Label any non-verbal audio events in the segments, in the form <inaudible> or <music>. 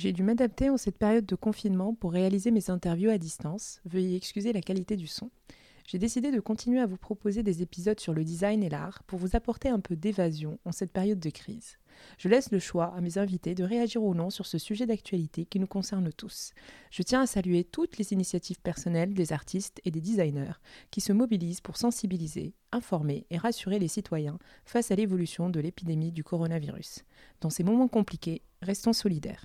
J'ai dû m'adapter en cette période de confinement pour réaliser mes interviews à distance. Veuillez excuser la qualité du son. J'ai décidé de continuer à vous proposer des épisodes sur le design et l'art pour vous apporter un peu d'évasion en cette période de crise. Je laisse le choix à mes invités de réagir ou non sur ce sujet d'actualité qui nous concerne tous. Je tiens à saluer toutes les initiatives personnelles des artistes et des designers qui se mobilisent pour sensibiliser, informer et rassurer les citoyens face à l'évolution de l'épidémie du coronavirus. Dans ces moments compliqués, restons solidaires.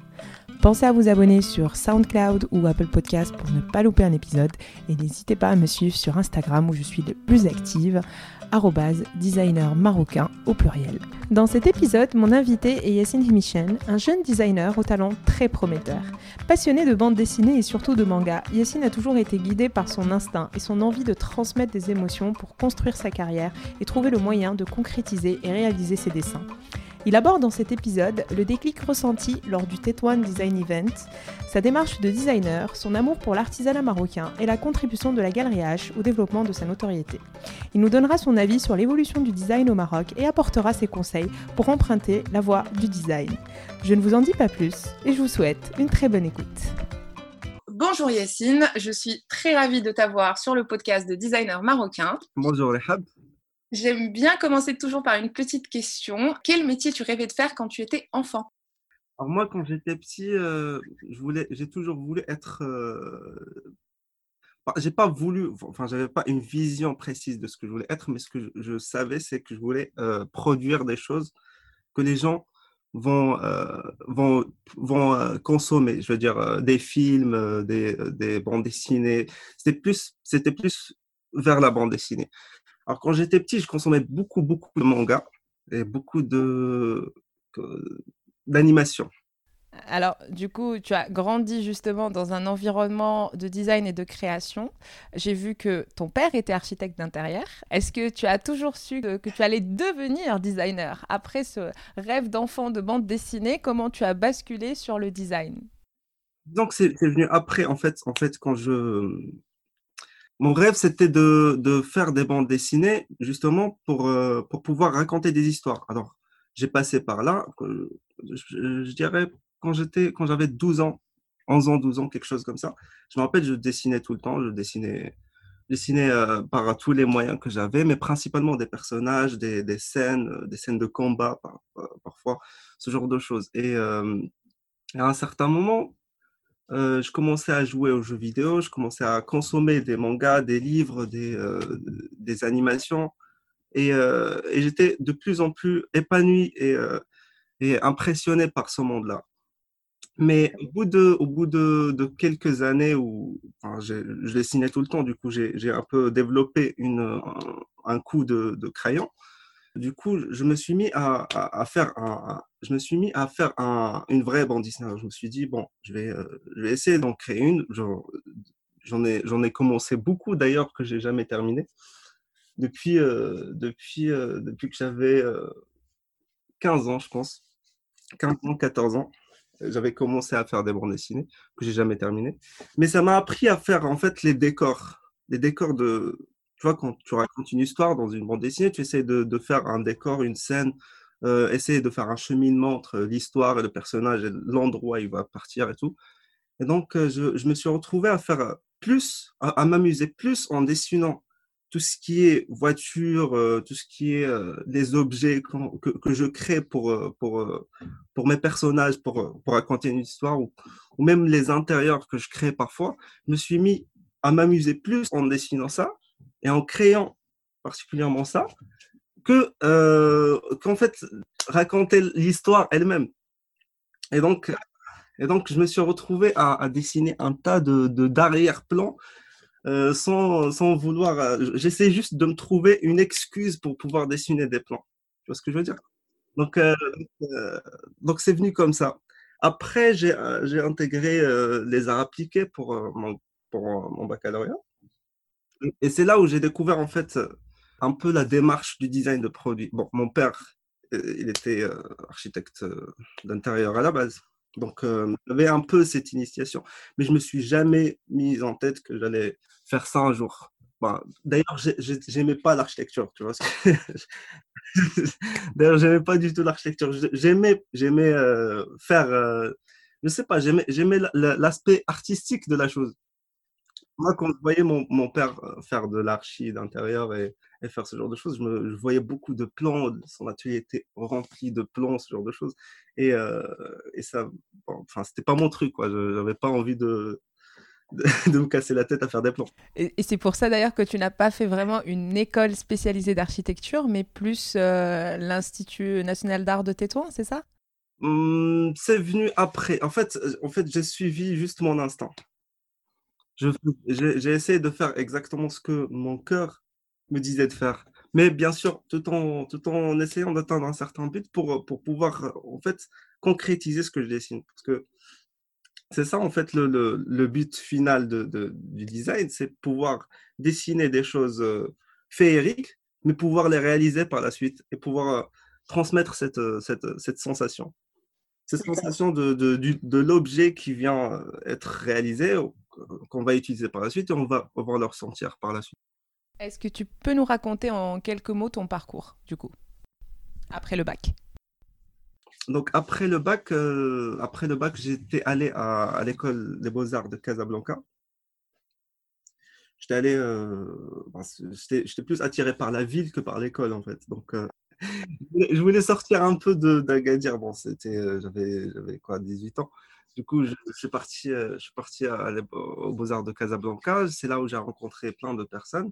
Pensez à vous abonner sur SoundCloud ou Apple Podcast pour ne pas louper un épisode et n'hésitez pas à me suivre sur Instagram où je suis le plus active designer marocain au pluriel. Dans cet épisode, mon invité est Yassine Himichen, un jeune designer au talent très prometteur. Passionné de bande dessinée et surtout de manga, Yassine a toujours été guidé par son instinct et son envie de transmettre des émotions pour construire sa carrière et trouver le moyen de concrétiser et réaliser ses dessins. Il aborde dans cet épisode le déclic ressenti lors du Tetouan Design Event, sa démarche de designer, son amour pour l'artisanat marocain et la contribution de la Galerie H au développement de sa notoriété. Il nous donnera son avis sur l'évolution du design au Maroc et apportera ses conseils pour emprunter la voie du design. Je ne vous en dis pas plus et je vous souhaite une très bonne écoute. Bonjour Yacine, je suis très ravie de t'avoir sur le podcast de Designer Marocain. Bonjour Rehab. J'aime bien commencer toujours par une petite question. Quel métier tu rêvais de faire quand tu étais enfant? Alors moi, quand j'étais petit, euh, j'ai toujours voulu être. Euh... J'ai pas voulu, enfin, j'avais pas une vision précise de ce que je voulais être, mais ce que je, savais, c'est que je voulais euh, produire des choses que les gens vont, euh, vont, vont consommer. Je veux dire, des films, des, des bandes dessinées. C'était plus, c'était plus vers la bande dessinée. Alors, quand j'étais petit, je consommais beaucoup, beaucoup de mangas et beaucoup de d'animation. Alors, du coup, tu as grandi justement dans un environnement de design et de création. J'ai vu que ton père était architecte d'intérieur. Est-ce que tu as toujours su que, tu allais devenir designer après ce rêve d'enfant de bande dessinée? Comment tu as basculé sur le design? Donc, c'est venu après, en fait, en fait, quand je mon rêve, c'était de, faire des bandes dessinées, justement, pour, euh, pour pouvoir raconter des histoires. Alors, j'ai passé par là, je, dirais, quand j'étais, quand j'avais 12 ans, 11 ans, 12 ans, quelque chose comme ça. Je me rappelle, je dessinais tout le temps, je dessinais, dessinais euh, par tous les moyens que j'avais, mais principalement des personnages, des, scènes, euh, des scènes de combat, parfois, ce genre de choses. Et à un certain moment, euh, je commençais à jouer aux jeux vidéo, je commençais à consommer des mangas, des livres, des, euh, animations. Et, euh, et j'étais de plus en plus épanoui et, et impressionné par ce monde-là. Mais au bout de, quelques années où je dessinais tout le temps, du coup, j'ai un peu développé un, coup de, crayon. Du coup, je me suis mis à, faire un, je me suis mis à faire un, une vraie bande dessinée. Je me suis dit bon, je vais, euh, essayer d'en créer une. J'en ai, commencé beaucoup d'ailleurs que j'ai jamais terminé. Depuis, euh, depuis, euh, depuis que j'avais 15 ans, je pense, 15 ans, 14 ans, j'avais commencé à faire des bandes dessinées que j'ai jamais terminé. Mais ça m'a appris à faire en fait les décors, les décors de, tu vois, quand tu racontes une histoire dans une bande dessinée, tu essaies de, faire un décor, une scène, euh, essayer de faire un cheminement entre l'histoire et le personnage et l'endroit où il va partir et tout. Et donc, euh, je, me suis retrouvé à faire plus, à, m'amuser plus en dessinant tout ce qui est voiture, euh, tout ce qui est les objets que, je crée pour, pour, pour mes personnages, pour, pour raconter une histoire, ou même les intérieurs que je crée parfois. Je me suis mis à m'amuser plus en dessinant ça et en créant particulièrement ça, que euh, qu'en fait raconter l'histoire elle-même. Et donc, et donc, je me suis retrouvé à, dessiner un tas de d'arrière-plan euh, sans, sans, vouloir. Euh, j'essaie juste de me trouver une excuse pour pouvoir dessiner des plans. Tu vois ce que je veux dire? Donc, donc c'est venu comme ça. Après, j'ai intégré les arts appliqués pour, mon, pour mon baccalauréat. Et c'est là où j'ai découvert en fait un peu la démarche du design de produit. Bon, mon père, il était architecte d'intérieur à la base. Donc, j'avais un peu cette initiation, mais je me suis jamais mis en tête que j'allais faire ça un jour. D'ailleurs, j'aimais pas l'architecture, tu vois. <laughs> D'ailleurs, j'aimais pas du tout l'architecture. J'aimais, faire, je sais pas, j'aimais l'aspect artistique de la chose. Moi, quand je voyais mon, mon père faire de l'archi d'intérieur et, et, faire ce genre de choses, je, me, je, voyais beaucoup de plans. Son atelier était rempli de plans, ce genre de choses. Et, euh, et ça, bon, enfin, c'était pas mon truc, quoi. Je n'avais pas envie de, <laughs> de, me casser la tête à faire des plans. Et, et c'est pour ça d'ailleurs que tu n'as pas fait vraiment une école spécialisée d'architecture, mais plus euh, l'Institut national d'art de Tétouan, c'est ça? Mmh, C'est venu après. En fait, en fait j'ai suivi juste mon instinct. J'ai essayé de faire exactement ce que mon cœur me disait de faire. Mais bien sûr, tout en, tout en essayant d'atteindre un certain but pour, pour pouvoir en fait concrétiser ce que je dessine. Parce que c'est ça en fait le, le, le but final de, de, du design, c'est pouvoir dessiner des choses euh, féeriques, mais pouvoir les réaliser par la suite et pouvoir euh, transmettre cette, euh, cette, cette sensation. Cette sensation de, de, de l'objet qui vient être réalisé qu'on va utiliser par la suite et on va, pouvoir le ressentir par la suite. Est-ce que tu peux nous raconter en quelques mots ton parcours, du coup, après le bac? Donc après le bac, euh, après le bac, j'étais allé à, à l'école des beaux-arts de Casablanca. J'étais allé, euh, ben, j'étais plus attiré par la ville que par l'école en fait. Donc euh, <laughs> je voulais sortir un peu d'Agadir. Bon, c'était, euh, j'avais quoi, 18 ans. Du coup, je, suis parti, euh, je suis parti à, aux Beaux-Arts de Casablanca. C'est là où j'ai rencontré plein de personnes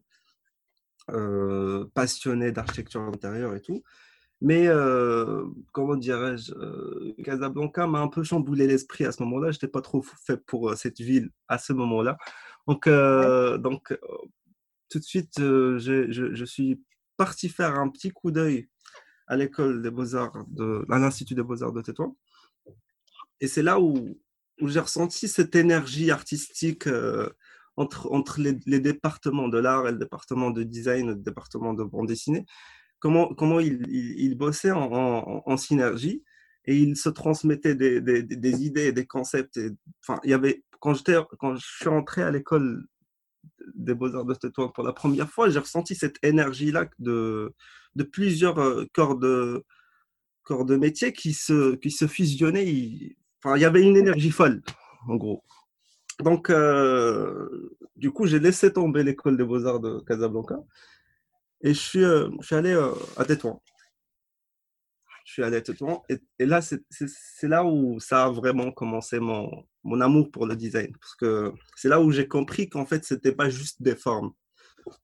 euh, passionnées d'architecture intérieure et tout. Mais euh, comment dirais-je, Casablanca m'a un peu chamboulé l'esprit à ce moment-là. Je n'étais pas trop fait pour cette ville à ce moment-là. Donc, donc tout de suite, je, je, suis parti faire un petit coup d'œil à l'école des beaux-arts, de, à l'Institut des beaux-arts de Tétouan. Et c'est là où, j'ai ressenti cette énergie artistique euh, entre, entre les, départements de l'art et le département de design, le département de bande dessinée, comment, comment ils, ils bossaient en, synergie et ils se transmettaient des, des, des idées, des concepts. Il y avait, quand, quand je suis entré à l'école des Beaux-Arts de Tétouan pour la première fois, j'ai ressenti cette énergie-là de, de plusieurs euh, corps de, corps de métier qui se, qui se fusionnaient. Il y avait une énergie folle, en gros. Donc, euh, du coup, j'ai laissé tomber l'école des beaux-arts de Casablanca et je suis, euh, allé euh, à Tétouan. Je suis allé à Tétouan et, là, c'est là où ça a vraiment commencé mon, mon amour pour le design. Parce que c'est là où j'ai compris qu'en fait, c'était pas juste des formes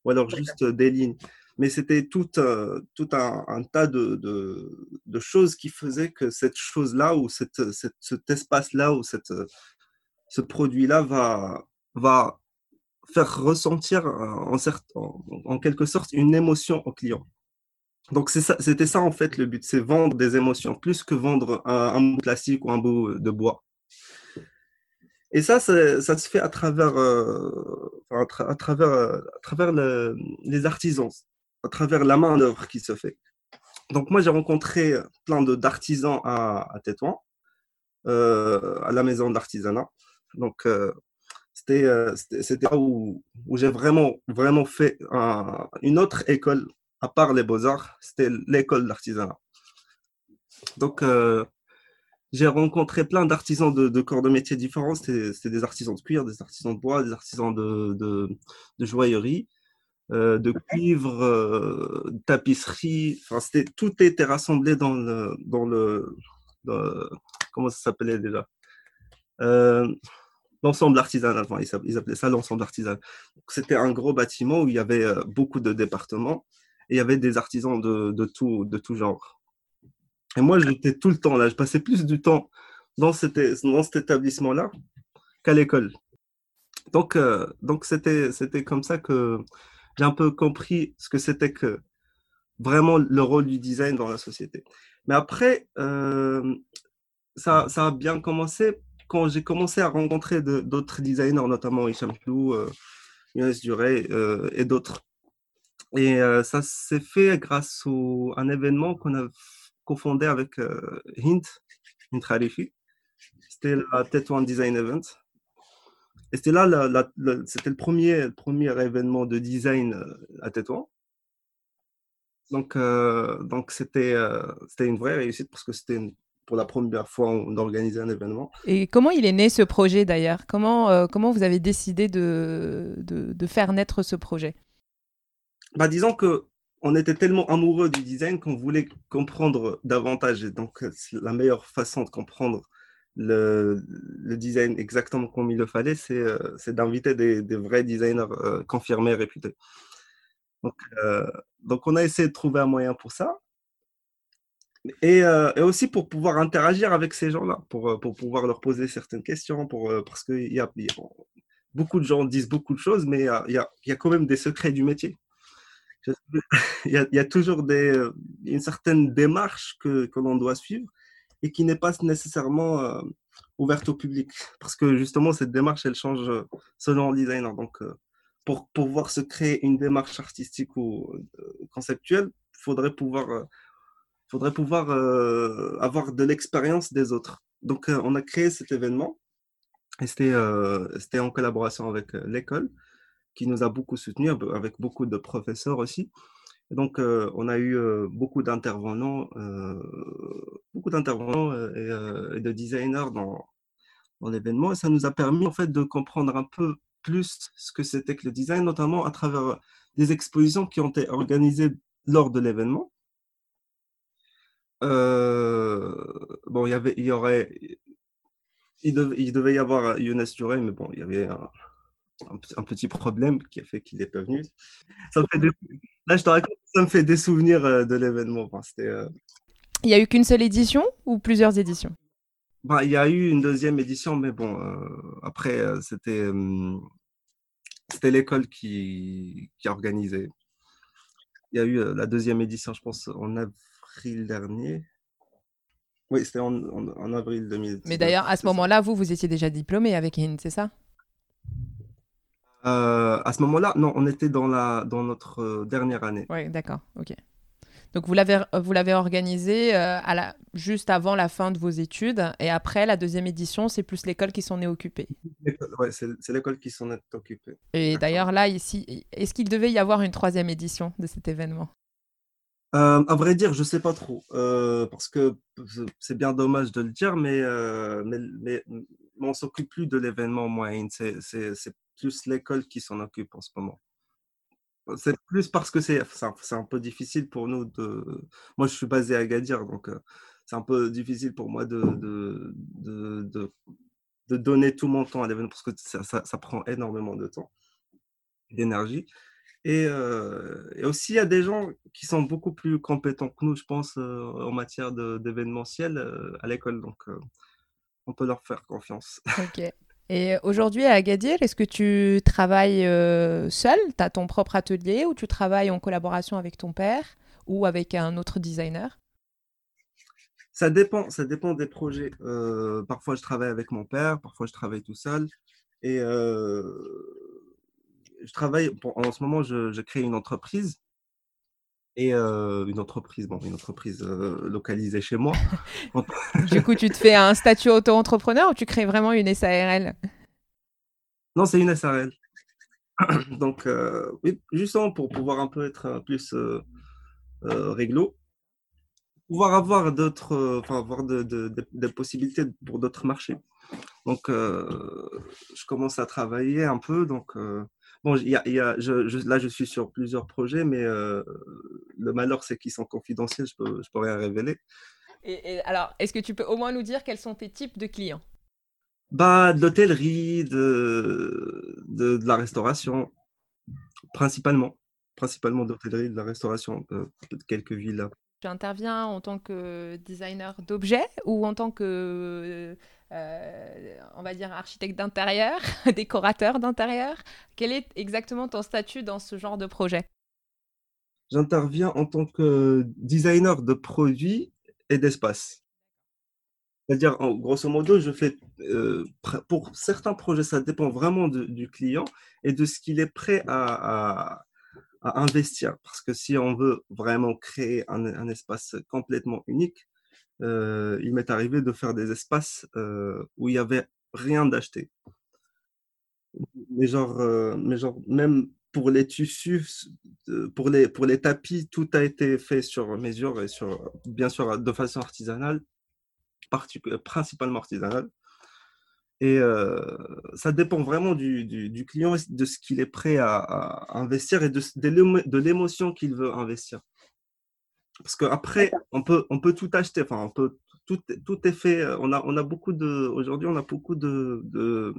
ou alors juste des lignes mais c'était tout, euh, tout un, tas de, de, de, choses qui faisaient que cette chose-là, ou cette, cet espace-là, ou cette, ce produit-là va, va faire ressentir en, en, en, quelque sorte une émotion au client. Donc c'était ça, en fait le but, c'est vendre des émotions, plus que vendre un, un bout plastique ou un bout de bois. Et ça, ça, se fait à travers, euh, à, tra à, travers, à travers le, les artisans à travers la main d'œuvre qui se fait. Donc moi, j'ai rencontré plein d'artisans à, à Tétouan, euh, à la maison d'artisanat. Donc euh, c'était euh, là où, où j'ai vraiment, vraiment fait un, une autre école, à part les beaux-arts, c'était l'école d'artisanat. Donc euh, j'ai rencontré plein d'artisans de, de, corps de métiers différents. C'était des artisans de cuir, des artisans de bois, des artisans de, de, de joaillerie. Euh, de cuivre, euh, tapisserie. Enfin, c'était tout était rassemblé dans le, dans le, dans, comment ça s'appelait déjà euh, L'ensemble artisanal. Enfin, ils appelaient ça l'ensemble artisanal. C'était un gros bâtiment où il y avait euh, beaucoup de départements et il y avait des artisans de, de tout, de tout genre. Et moi, j'étais tout le temps là. Je passais plus du temps dans cet, dans cet établissement-là qu'à l'école. Donc, donc c'était, c'était comme ça que j'ai un peu compris ce que c'était que vraiment le rôle du design dans la société. Mais après, euh, ça, a bien commencé quand j'ai commencé à rencontrer d'autres designers, notamment Hicham Flou, euh, Younes Duré euh, et d'autres. Et euh, ça s'est fait grâce à un événement qu'on a cofondé avec Hint, Hint. C'était la Tétouan Design Event. Et c'était là, c'était le premier, premier événement de design euh, à Tétouan. Donc, euh, donc c'était, euh, c'était une vraie réussite parce que c'était pour la première fois d'organiser un événement. Et comment il est né ce projet d'ailleurs? Comment, comment vous avez décidé de, de, de, faire naître ce projet? Bah, Disons que on était tellement amoureux du design qu'on voulait comprendre davantage. Et donc, la meilleure façon de comprendre le, design exactement comme il le fallait, c'est euh, d'inviter des, vrais designers euh, confirmés, réputés. Donc, euh, donc, on a essayé de trouver un moyen pour ça. Et, euh, et aussi pour pouvoir interagir avec ces gens-là, pour, pour pouvoir leur poser certaines questions, pour, parce que y y a, beaucoup de gens disent beaucoup de choses, mais il y a, y, a, quand même des secrets du métier. <laughs> Il y a toujours des, une certaine démarche que, que l'on doit suivre et qui n'est pas nécessairement euh, ouverte au public. Parce que justement, cette démarche, elle change euh, selon le designer. Donc, euh, pour pouvoir se créer une démarche artistique ou conceptuelle, il faudrait pouvoir, faudrait pouvoir avoir de l'expérience des autres. Donc, on a créé cet événement et c'était en collaboration avec l'école qui nous a beaucoup soutenu, avec beaucoup de professeurs aussi. Donc, euh, on a eu euh, beaucoup d'intervenants, euh, beaucoup d'intervenants et, de designers dans, l'événement. Et ça nous a permis en fait de comprendre un peu plus ce que c'était que le design, notamment à travers des expositions qui ont été organisées lors de l'événement. bon, il y aurait, il devait y avoir Younes Duré, mais bon, il y avait un, un, un, petit problème qui a fait qu'il n'est pas venu. <laughs> Ça me fait des... Là, je te raconte, ça me fait des souvenirs euh, de l'événement. Enfin, euh... Il n'y a eu qu'une seule édition ou plusieurs éditions? Bah, Il y a eu une deuxième édition, mais bon, euh, après, euh, c'était c'était l'école qui, qui a organisé. Il y a eu la deuxième édition, je pense, en avril dernier. Oui, c'était en, en, en, avril 2000. Mais d'ailleurs, à ce moment-là, vous, vous étiez déjà diplômé avec IN, c'est ça? Euh, à ce moment-là, non, on était dans, la, dans notre euh, dernière année. Oui, d'accord, ok. Donc vous l'avez, vous l'avez organisé euh, à la, juste avant la fin de vos études et après la deuxième édition, c'est plus l'école qui s'en est occupée. Oui, c'est, c'est l'école qui s'en est occupée. Et d'ailleurs là, ici, est-ce qu'il devait y avoir une troisième édition de cet événement? Euh, à vrai dire, je sais pas trop, euh, parce que c'est bien dommage de le dire, mais, euh, mais, mais, mais on s'occupe plus de l'événement moyen. C'est, c'est, c'est plus l'école qui s'en occupe en ce moment. C'est plus parce que c'est, c'est un peu difficile pour nous de. Moi, je suis basé à Agadir, donc c'est un peu difficile pour moi de, de, de, de, donner tout mon temps à l'événement parce que ça, ça, prend énormément de temps, d'énergie. Et, euh, et, aussi, il y a des gens qui sont beaucoup plus compétents que nous, je pense, euh, en matière d'événementiel euh, à l'école. Donc, on peut leur faire confiance. Ok. Et aujourd'hui, à Agadir, est-ce que tu travailles seul? Tu as ton propre atelier ou tu travailles en collaboration avec ton père ou avec un autre designer? Ça dépend, ça dépend des projets. parfois, je travaille avec mon père, parfois, je travaille tout seul. Et je travaille, en ce moment, je, crée une entreprise. Et euh, une entreprise, bon, une entreprise euh, localisée chez moi. <laughs> <laughs> du coup, tu te fais un statut auto-entrepreneur ou tu crées vraiment une SARL Non, c'est une SARL. <clears throat> Donc, euh, oui, justement pour pouvoir un peu être plus réglo, pouvoir avoir d'autres, enfin, avoir de, de, de, de, possibilités pour d'autres marchés. Donc, je commence à travailler un peu. Donc, Bon, y a, y a, je, je, là, je suis sur plusieurs projets, mais euh, le malheur, c'est qu'ils sont confidentiels, je peux, je peux rien révéler. Et, et alors, est-ce que tu peux au moins nous dire quels sont tes types de clients? Bah, De l'hôtellerie, de, de, de, la restauration, principalement. Principalement d'hôtellerie, de la restauration, euh, de quelques villes. Tu interviens en tant que designer d'objets ou en tant que euh, on va dire, architecte d'intérieur, <laughs> décorateur d'intérieur. Quel est exactement ton statut dans ce genre de projet? J'interviens en tant que designer de produits et d'espace. C'est-à-dire, grosso modo, je fais euh, pour certains projets, ça dépend vraiment du client et de ce qu'il est prêt à, investir. Parce que si on veut vraiment créer un, espace complètement unique, euh, il m'est arrivé de faire des espaces euh, où il n'y avait rien d'acheté. Mais genre, mais genre, même pour les tissus, pour les, pour les tapis, tout a été fait sur mesure et sur, bien sûr, de façon artisanale principalement artisanal Et ça dépend vraiment du, du, client, de ce qu'il est prêt à, investir et de, de l'émotion qu'il veut investir. Parce qu'après, on peut, on peut tout acheter, enfin, on peut, tout, tout est fait. On a, on a beaucoup de, aujourd'hui, on a beaucoup de, de,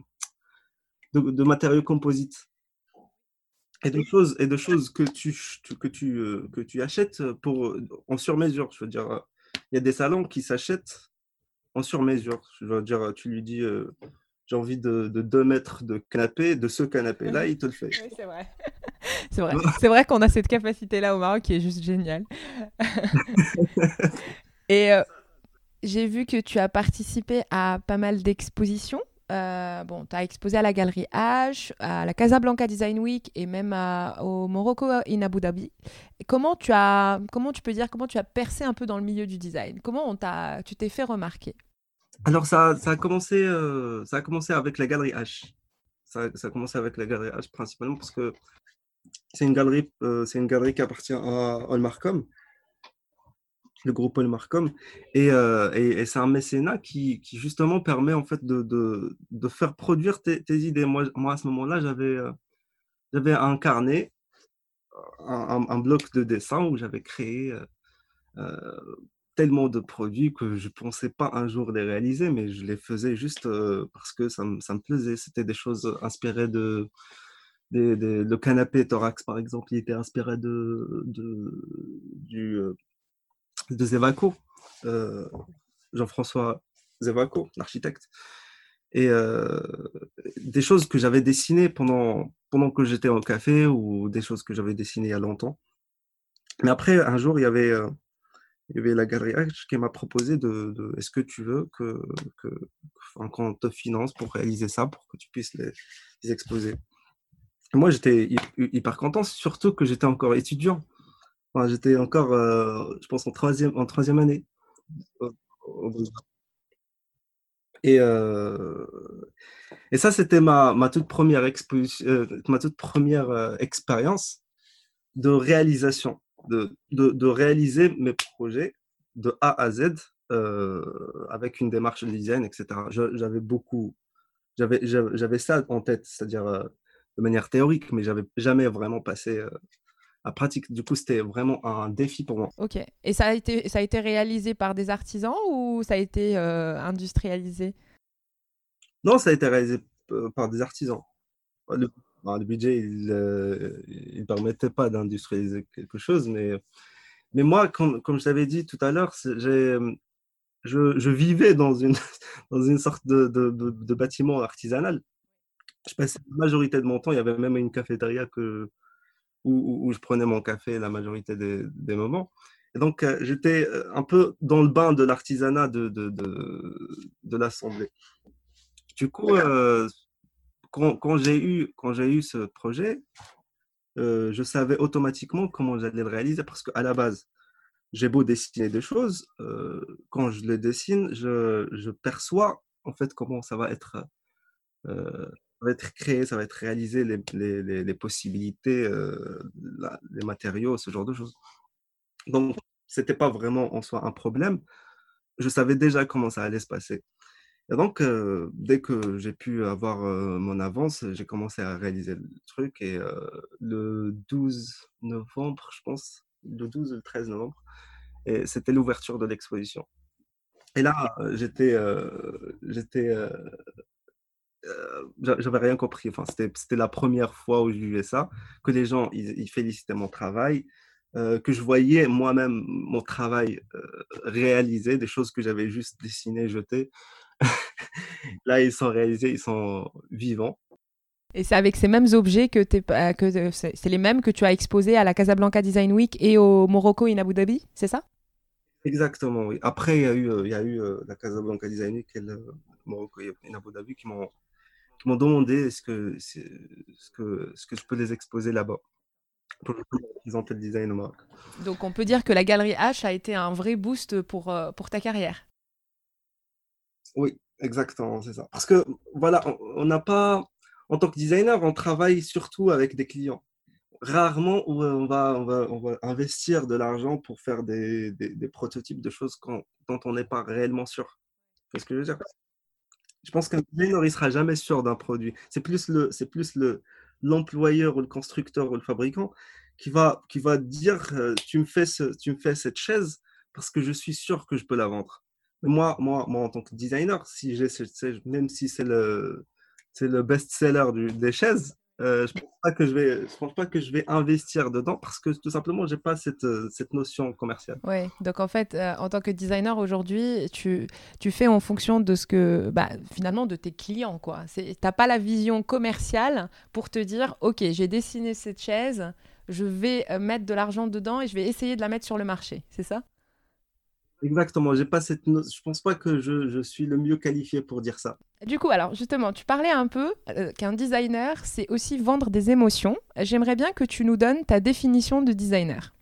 de, matériaux composites et de choses, et de choses que, tu, que, tu, que tu achètes pour, en sur-mesure. Je veux dire, il y a des salons qui s'achètent en sur-mesure. Je veux dire, tu lui dis, euh, j'ai envie de, de 2 mètres de canapé, de ce canapé-là, il te le fait. <laughs> Oui, c'est vrai. <laughs> c'est vrai, c'est vrai qu'on a cette capacité-là au Maroc qui est juste géniale. <laughs> Et euh, j'ai vu que tu as participé à pas mal d'expositions. Euh, bon, tu as exposé à la Galerie H, à la Casablanca Design Week et même au Morocco in Abu Dhabi. comment tu as, comment tu peux dire, comment tu as percé un peu dans le milieu du design? Comment on t'a, tu t'es fait remarquer? Alors, ça, a commencé, euh, ça a commencé avec la galerie H. Ça, a commencé avec la galerie H principalement parce que c'est une galerie, euh, une galerie qui appartient à Olmarcom, le groupe Olmarcom, et, euh, et, c'est un mécénat qui, justement permet en fait de, faire produire tes, idées. Moi, à ce moment-là, j'avais, j'avais un carnet, un, bloc de dessin où j'avais créé tellement de produits que je ne pensais pas un jour les réaliser, mais je les faisais juste parce que ça, me, ça me plaisait. C'était des choses inspirées de, le canapé thorax, par exemple, il était inspiré de, de, de Zevaco, Jean-François Zevaco, l'architecte. Et des choses que j'avais dessinées pendant, pendant que j'étais au café ou des choses que j'avais dessinées il y a longtemps. Mais après, un jour, il y avait il y avait la galerie H qui m'a proposé de, est-ce que tu veux que, que qu'on te finance pour réaliser ça, pour que tu puisses les, exposer? moi, j'étais hyper content, surtout que j'étais encore étudiant. Enfin, j'étais encore, euh, je pense, en troisième, en troisième année. Et, euh, et ça, c'était ma, ma, toute première, exposition, euh, ma toute première expérience de réalisation de, de, réaliser mes projets de A à Z euh, avec une démarche de design, etc. J'avais beaucoup, j'avais ça en tête, c'est-à-dire euh, de manière théorique, mais j'avais jamais vraiment passé euh, à pratique. Du coup, c'était vraiment un défi pour moi. Ok. Et ça a été, ça a été réalisé par des artisans ou ça a été industrialisé? Non, ça a été réalisé par des artisans. Le, le budget, il ne euh, permettait pas d'industrialiser quelque chose. Mais, mais moi, comme, comme je t'avais dit tout à l'heure, je, je, vivais dans une, <laughs> dans une sorte de, de, de, bâtiment artisanal. Je passais la majorité de mon temps, il y avait même une cafétéria que, où, je prenais mon café la majorité des, des moments. Et donc, euh, j'étais euh, un peu dans le bain de l'artisanat de, de, de, l'Assemblée. Du coup, quand, j'ai eu, quand eu ce projet, euh, je savais automatiquement comment j'allais le réaliser parce qu'à la base, j'ai beau dessiner des choses, euh, quand je les dessine, je, perçois en fait comment ça va être, euh, va être créé, ça va être réalisé, les, les, les possibilités, les matériaux, ce genre de choses. Donc, c'était pas vraiment en soi un problème. Je savais déjà comment ça allait se passer. Et donc, dès que j'ai pu avoir mon avance, j'ai commencé à réaliser le truc. Et le 12 novembre, je pense, le 12 ou le 13 novembre, c'était l'ouverture de l'exposition. Et là, j'étais, j'étais, j'avais rien compris. Enfin, c'était la première fois où je vivais ça, que les gens ils, félicitaient mon travail, que je voyais moi-même mon travail réalisé, des choses que j'avais juste dessinées, jetées. <laughs> Là, ils sont réalisés, ils sont vivants. Et c'est avec ces mêmes objets que, es, que c'est les mêmes que tu as exposés à la Casablanca Design Week et au Morocco in Abu Dhabi, c'est ça? Exactement, oui. Après, il y a eu, il y a eu la Casablanca Design Week et le Morocco et Abu Dhabi qui m'ont qui m'ont demandé est-ce que, ce que, ce que je peux les exposer là-bas pour présenter le design au Maroc. Donc on peut dire que la galerie H a été un vrai boost pour, pour ta carrière. Oui, exactement, c'est ça. Parce que voilà, on n'a pas, en tant que designer, on travaille surtout avec des clients. Rarement on va, on va, investir de l'argent pour faire des, prototypes de choses dont on n'est pas réellement sûr. C'est ce que je veux dire? Je pense qu'un designer, il sera jamais sûr d'un produit. C'est plus le, c'est plus le, l'employeur ou le constructeur ou le fabricant qui va, qui va dire euh, tu, me fais ce, tu me fais cette chaise parce que je suis sûr que je peux la vendre. Moi, moi, moi en tant que designer, si même si c'est le, le best-seller des chaises, euh, je ne pense, pas que je vais, je pense pas que je vais investir dedans parce que tout simplement, je n'ai pas cette, euh, cette notion commerciale. Oui, donc en fait, euh, en tant que designer aujourd'hui, tu, tu fais en fonction de ce que, bah, finalement, de tes clients. Tu n'as pas la vision commerciale pour te dire, OK, j'ai dessiné cette chaise, je vais mettre de l'argent dedans et je vais essayer de la mettre sur le marché. C'est ça? Exactement, j'ai pas cette je pense pas que je, je, suis le mieux qualifié pour dire ça. Du coup, alors justement, tu parlais un peu euh, qu'un designer, c'est aussi vendre des émotions. J'aimerais bien que tu nous donnes ta définition de designer.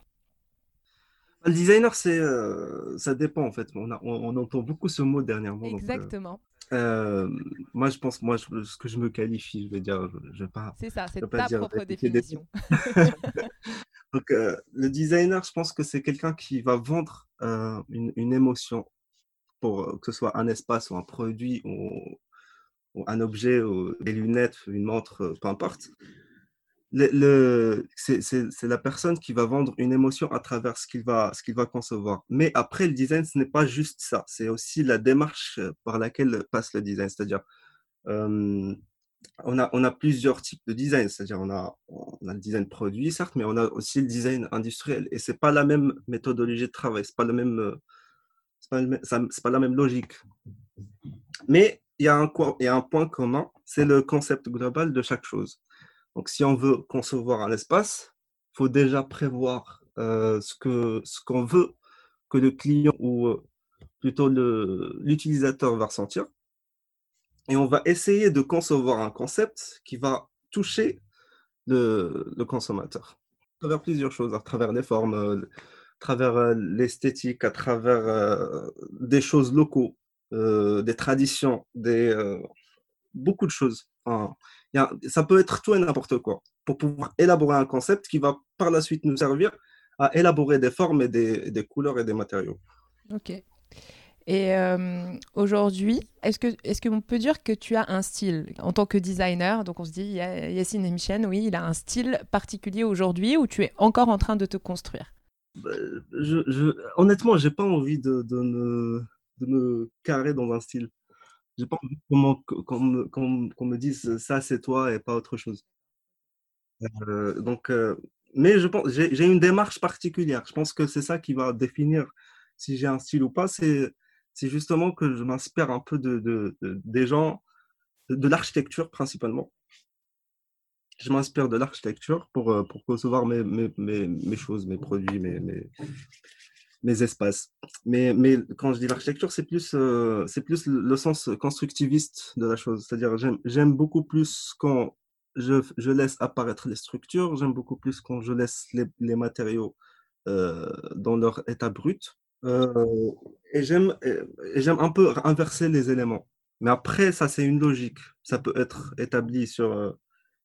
Le designer, c'est, euh, ça dépend en fait. On, on, entend beaucoup ce mot dernièrement. Euh, Exactement. moi, je pense, moi, ce que je me qualifie, je vais dire, je, vais pas. C'est ça, c'est ta propre définition. <laughs> <laughs> Donc, le designer, je pense que c'est quelqu'un qui va vendre une, une, émotion, pour que ce soit un espace ou un produit ou, un objet, ou des lunettes, une montre, peu importe. Le, c'est la personne qui va vendre une émotion à travers ce qu'il va, va concevoir. Mais après, le design, ce n'est pas juste ça. C'est aussi la démarche par laquelle passe le design. C'est-à-dire, on a, plusieurs types de design, c'est-à-dire on a, on le design produit, certes, mais on a aussi le design industriel. Et ce n'est pas la même méthodologie de travail, ce n'est euh, pas, la même logique. Mais il y, a un, il y a un point commun, c'est le concept global de chaque chose. Donc si on veut concevoir un espace, il faut déjà prévoir euh, ce qu'on ce qu'on veut que le client ou euh, plutôt l'utilisateur va ressentir et on va essayer de concevoir un concept qui va toucher le, consommateur à travers plusieurs choses, à travers les formes, euh, à travers euh, l'esthétique, à travers euh, des choses locaux, des traditions, des, beaucoup de choses. ça peut être tout et n'importe quoi pour pouvoir élaborer un concept qui va par la suite nous servir à élaborer des formes et des, des couleurs et des matériaux. Ok. Et euh, aujourd'hui, est-ce que est-ce qu'on peut dire que tu as un style en tant que designer? Donc on se dit, Yacine Michel, oui, il a un style particulier aujourd'hui où tu es encore en train de te construire? Bah, je, je, honnêtement, j'ai pas envie de, de, me, carrer dans un style. J'ai pas envie qu'on me, me, dise ça c'est toi et pas autre chose. Euh, donc, euh, mais je pense j'ai une démarche particulière. Je pense que c'est ça qui va définir si j'ai un style ou pas. C'est c'est justement que je m'inspire un peu de, des gens, de, l'architecture principalement. Je m'inspire de l'architecture pour, euh, pour concevoir mes, mes, mes, choses, mes produits, mes, mes, espaces. Mais, mais quand je dis l'architecture, c'est plus, euh, c'est plus le sens constructiviste de la chose. C'est-à-dire, j'aime beaucoup plus quand je, je, laisse apparaître les structures, j'aime beaucoup plus quand je laisse les, les matériaux euh, dans leur état brut. Euh, et j'aime un peu inverser les éléments. Mais après, ça, c'est une logique. Ça peut être établi sur, euh,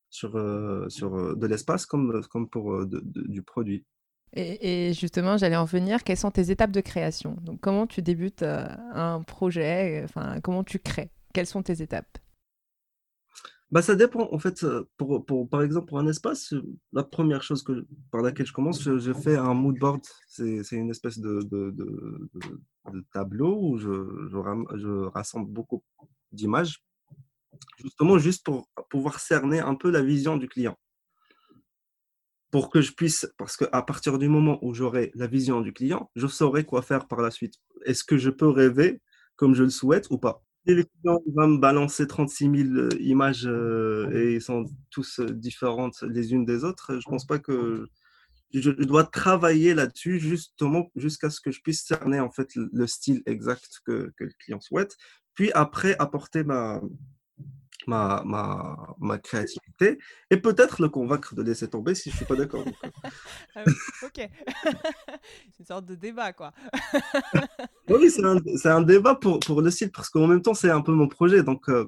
sur, euh, sur de l'espace comme, comme pour du produit. Et, justement, j'allais en venir, quelles sont tes étapes de création? Donc, comment tu débutes un projet? Enfin, comment tu crées? Quelles sont tes étapes? Bah, ça dépend. En fait, pour, pour, par exemple, pour un espace, la première chose par laquelle je commence, je, fais un mood board. C'est une espèce de, de, tableau où je, je, je rassemble beaucoup d'images, justement juste pour pouvoir cerner un peu la vision du client. Pour que je puisse, parce qu'à partir du moment où j'aurai la vision du client, je saurai quoi faire par la suite. Est-ce que je peux rêver comme je le souhaite ou pas? Les clients vont me balancer 36 000 euh, images euh, et ils sont tous euh, différentes les unes des autres, je pense pas que je, dois travailler là-dessus justement jusqu'à ce que je puisse cerner en fait le, style exact que, le client souhaite. Puis après, apporter ma, ma, ma, ma créativité et peut-être le convaincre de laisser tomber si je suis pas d'accord. <laughs> Ah ok. <laughs> c'est une sorte de débat, quoi. oui, c'est un, un, débat pour, pour le style parce qu'en même temps, c'est un peu mon projet. Donc, euh,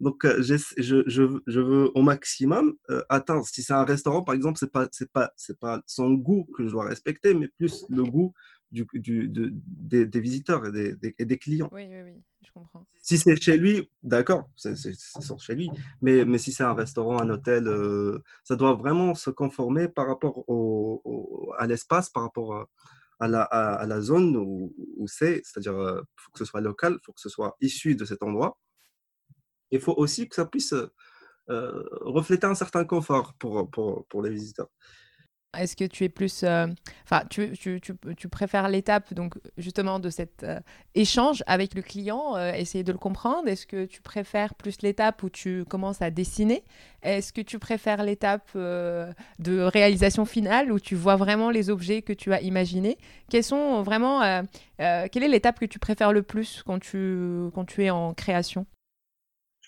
donc, euh, je, je, je, veux au maximum euh, atteindre. Si c'est un restaurant, par exemple, c'est pas c'est pas c'est pas son goût que je dois respecter, mais plus le goût du, du de, des, visiteurs et des, des, clients. Oui, oui, oui, je comprends. Si c'est chez lui, d'accord, c'est chez lui. Mais, mais si c'est un restaurant, un hôtel, euh, ça doit vraiment se conformer par rapport au, à l'espace, par rapport à, la, à, la zone où, où c'est. C'est-à-dire, il faut que ce soit local, il faut que ce soit issu de cet endroit il faut aussi que ça puisse euh, refléter un certain confort pour, pour, pour les visiteurs. Est-ce que tu es plus, euh, enfin, tu, tu, tu, tu, préfères l'étape donc justement de cet euh, échange avec le client, essayer de le comprendre? Est-ce que tu préfères plus l'étape où tu commences à dessiner? Est-ce que tu préfères l'étape de réalisation finale où tu vois vraiment les objets que tu as imaginés? Quels sont vraiment, quelle est l'étape que tu préfères le plus quand tu quand tu es en création?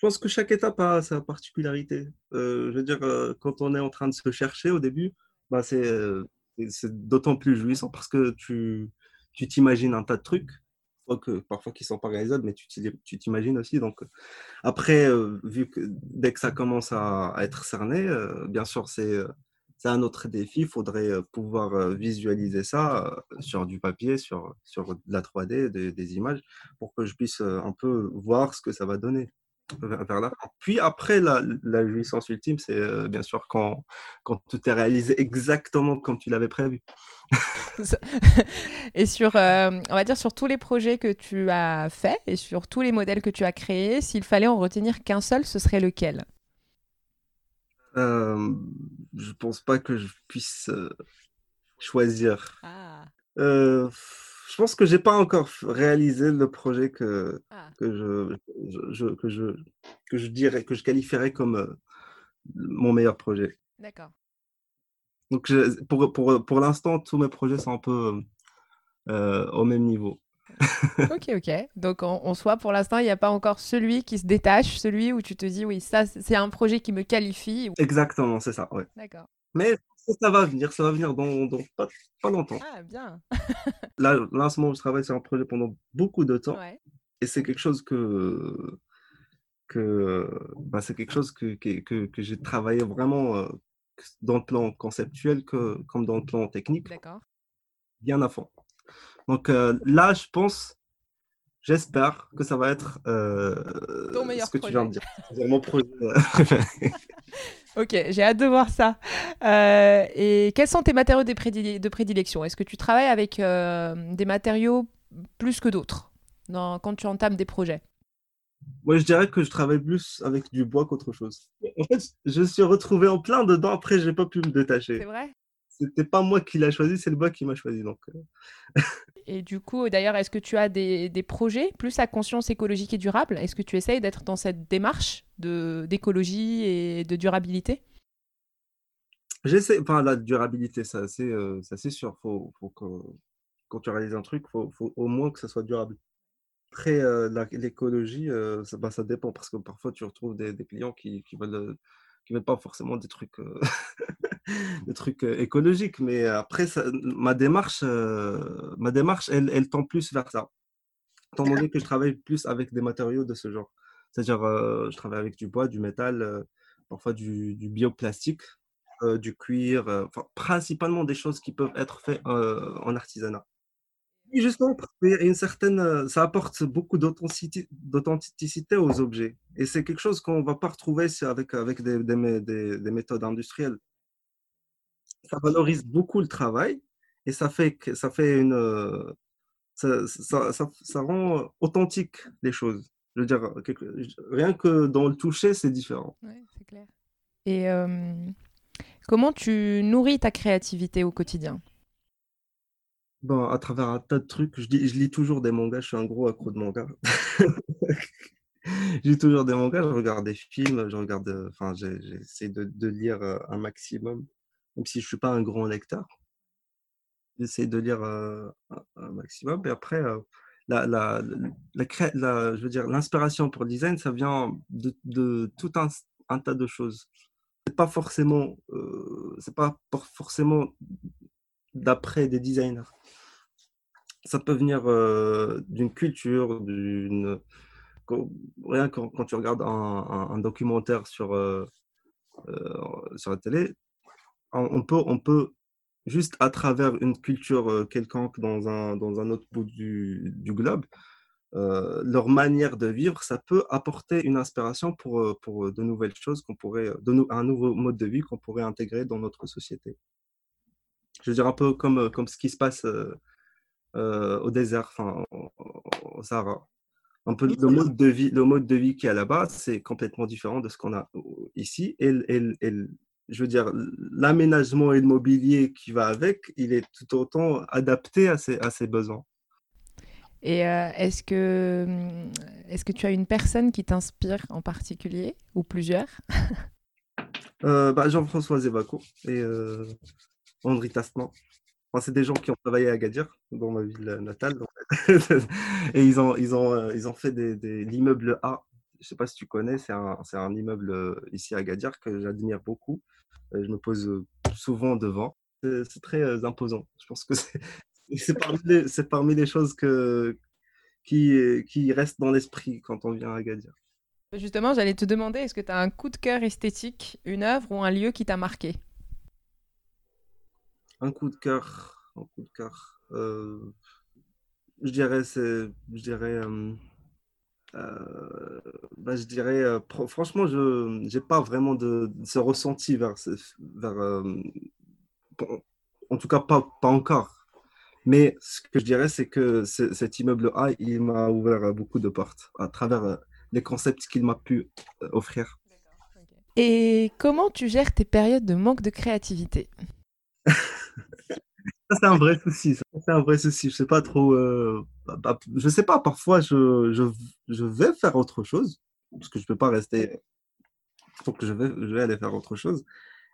Je pense que chaque étape a sa particularité. Euh, je veux dire, euh, quand on est en train de se chercher au début, bah euh, c'est d'autant plus jouissant parce que tu tu t'imagines un tas de trucs, parfois qui sont pas réalisables, mais tu t'imagines aussi. Donc après, vu que dès que ça commence à, être cerné, bien sûr, c'est un autre défi. Il faudrait pouvoir visualiser ça sur du papier, sur, sur de la 3D, des, des images, pour que je puisse un peu voir ce que ça va donner vers la Puis après, la, la jouissance ultime, c'est euh, bien sûr quand, quand tout est réalisé exactement comme tu l'avais prévu. <laughs> et sur, euh, on va dire, sur tous les projets que tu as faits et sur tous les modèles que tu as créés, s'il fallait en retenir qu'un seul, ce serait lequel? Euh, Je pense pas que je puisse euh, choisir. Ah je pense que j'ai pas encore réalisé le projet que, ah. que, je, je, que, je, que je dirais, que je qualifierais comme euh, mon meilleur projet. D'accord. Donc, pour, pour, pour l'instant, tous mes projets sont un peu euh, au même niveau. <laughs> ok, ok. Donc, en, soi, pour l'instant, il n'y a pas encore celui qui se détache, celui où tu te dis, oui, ça, c'est un projet qui me qualifie. Exactement, c'est ça, ouais. D'accord. Mais ça va venir, ça va venir dans, dans pas, pas, longtemps. Ah, bien. <laughs> là, là, en ce moment, je travaille sur un projet pendant beaucoup de temps. Et c'est quelque chose que, que bah, c'est quelque chose que, que, que j'ai travaillé vraiment euh, dans le plan conceptuel que, comme dans le plan technique. D'accord. Bien à fond. Donc euh, là, je pense, j'espère que ça va être euh, ce que tu viens de dire. C'est mon projet. <laughs> Ok, j'ai hâte de voir ça. Euh, et quels sont tes matériaux de, prédilection? Est-ce que tu travailles avec euh, des matériaux plus que d'autres quand tu entames des projets? Moi, je dirais que je travaille plus avec du bois qu'autre chose. En fait, je suis retrouvé en plein dedans. Après, j'ai pas pu me détacher. C'est vrai? C'était pas moi qui l'a choisi, c'est le bois qui m'a choisi. Donc. Euh. Et du coup, d'ailleurs, est-ce que tu as des, des, projets plus à conscience écologique et durable? Est-ce que tu essayes d'être dans cette démarche d'écologie et de durabilité? J'essaie, enfin la durabilité, ça c'est euh, sûr. Faut, faut que, quand tu réalises un truc, faut, faut au moins que ça soit durable. Après, euh, l'écologie, euh, ça, bah, ça dépend parce que parfois tu retrouves des, des clients qui, qui veulent qui veulent pas forcément des trucs, euh, <laughs> des trucs euh, écologiques. Mais après, ma démarche, euh, ma démarche, elle, elle tend plus vers ça. Étant donné que je travaille plus avec des matériaux de ce genre. C'est-à-dire, je travaille avec du bois, du métal, parfois du, du bioplastique, du cuir, principalement des choses qui peuvent être faites en artisanat justement, une certaine, euh, ça apporte beaucoup d'authenticité aux objets. Et c'est quelque chose qu'on ne va pas retrouver avec, des, des, méthodes industrielles. Ça valorise beaucoup le travail et ça fait, ça fait une. Euh, ça, rend authentique les choses. Je veux dire, rien que dans le toucher, c'est différent. C'est clair. Et euh, comment tu nourris ta créativité au quotidien? Bon, à travers un tas de trucs, je lis, toujours des mangas, je suis un gros accro de mangas. <laughs> je lis toujours des mangas, je regarde des films, je regarde, enfin, j'essaie de, lire euh, un maximum, même si je ne suis pas un grand lecteur. J'essaie de lire un, maximum. Et après, la, la, la, je veux dire, l'inspiration pour le design, ça vient de, tout un, tas de choses. C'est pas pas forcément d'après des designers. Ça peut venir d'une culture, d'une rien quand, quand, tu regardes un, documentaire sur sur la télé, on peut on peut juste à travers une culture quelconque dans un, dans un autre bout du, du globe, leur manière de vivre, ça peut apporter une inspiration pour, pour de nouvelles choses qu'on pourrait, un nouveau mode de vie qu'on pourrait intégrer dans notre société. Je veux dire, un peu comme, comme ce qui se passe au désert, enfin, au Sahara. Un peu le mode de vie, le mode de vie qui est là-bas, c'est complètement différent de ce qu'on a ici. Et, et, et, je veux dire, l'aménagement et le mobilier qui va avec, il est tout autant adapté à ses, à ses besoins. Et euh, est-ce que, hum, est que tu as une personne qui t'inspire en particulier ou plusieurs? Euh, bah, Jean-François Zévaco et euh, André Tastman. c'est des gens qui ont travaillé à Agadir, dans ma ville natale. <laughs> et ils ont, ils ont, ils ont fait l'immeuble A je ne sais pas si tu connais, c'est un, un, immeuble euh, ici à Gadir que j'admire beaucoup. Euh, je me pose euh, souvent devant. C'est très imposant. Je pense que c'est <laughs> parmi, les choses qui, qui restent dans l'esprit quand on vient à Gadir. Justement, j'allais te demander, est-ce que tu as un coup de cœur esthétique, une œuvre ou un lieu qui t'a marqué? Un coup de cœur, un coup de cœur. je dirais, c'est, je dirais, euh, bah, je dirais, euh, franchement, je n'ai pas vraiment de, ce ressenti vers, vers euh, en tout cas pas, pas encore. Mais ce que je dirais, c'est que cet immeuble A, il m'a ouvert beaucoup de portes à travers les concepts qu'il m'a pu offrir. Et comment tu gères tes périodes de manque de créativité? <laughs> c'est un vrai souci. C'est un vrai souci. Je sais pas trop. Euh, bah, bah, je sais pas. Parfois, je, je, je, vais faire autre chose parce que je peux pas rester. Que je vais, je vais aller faire autre chose.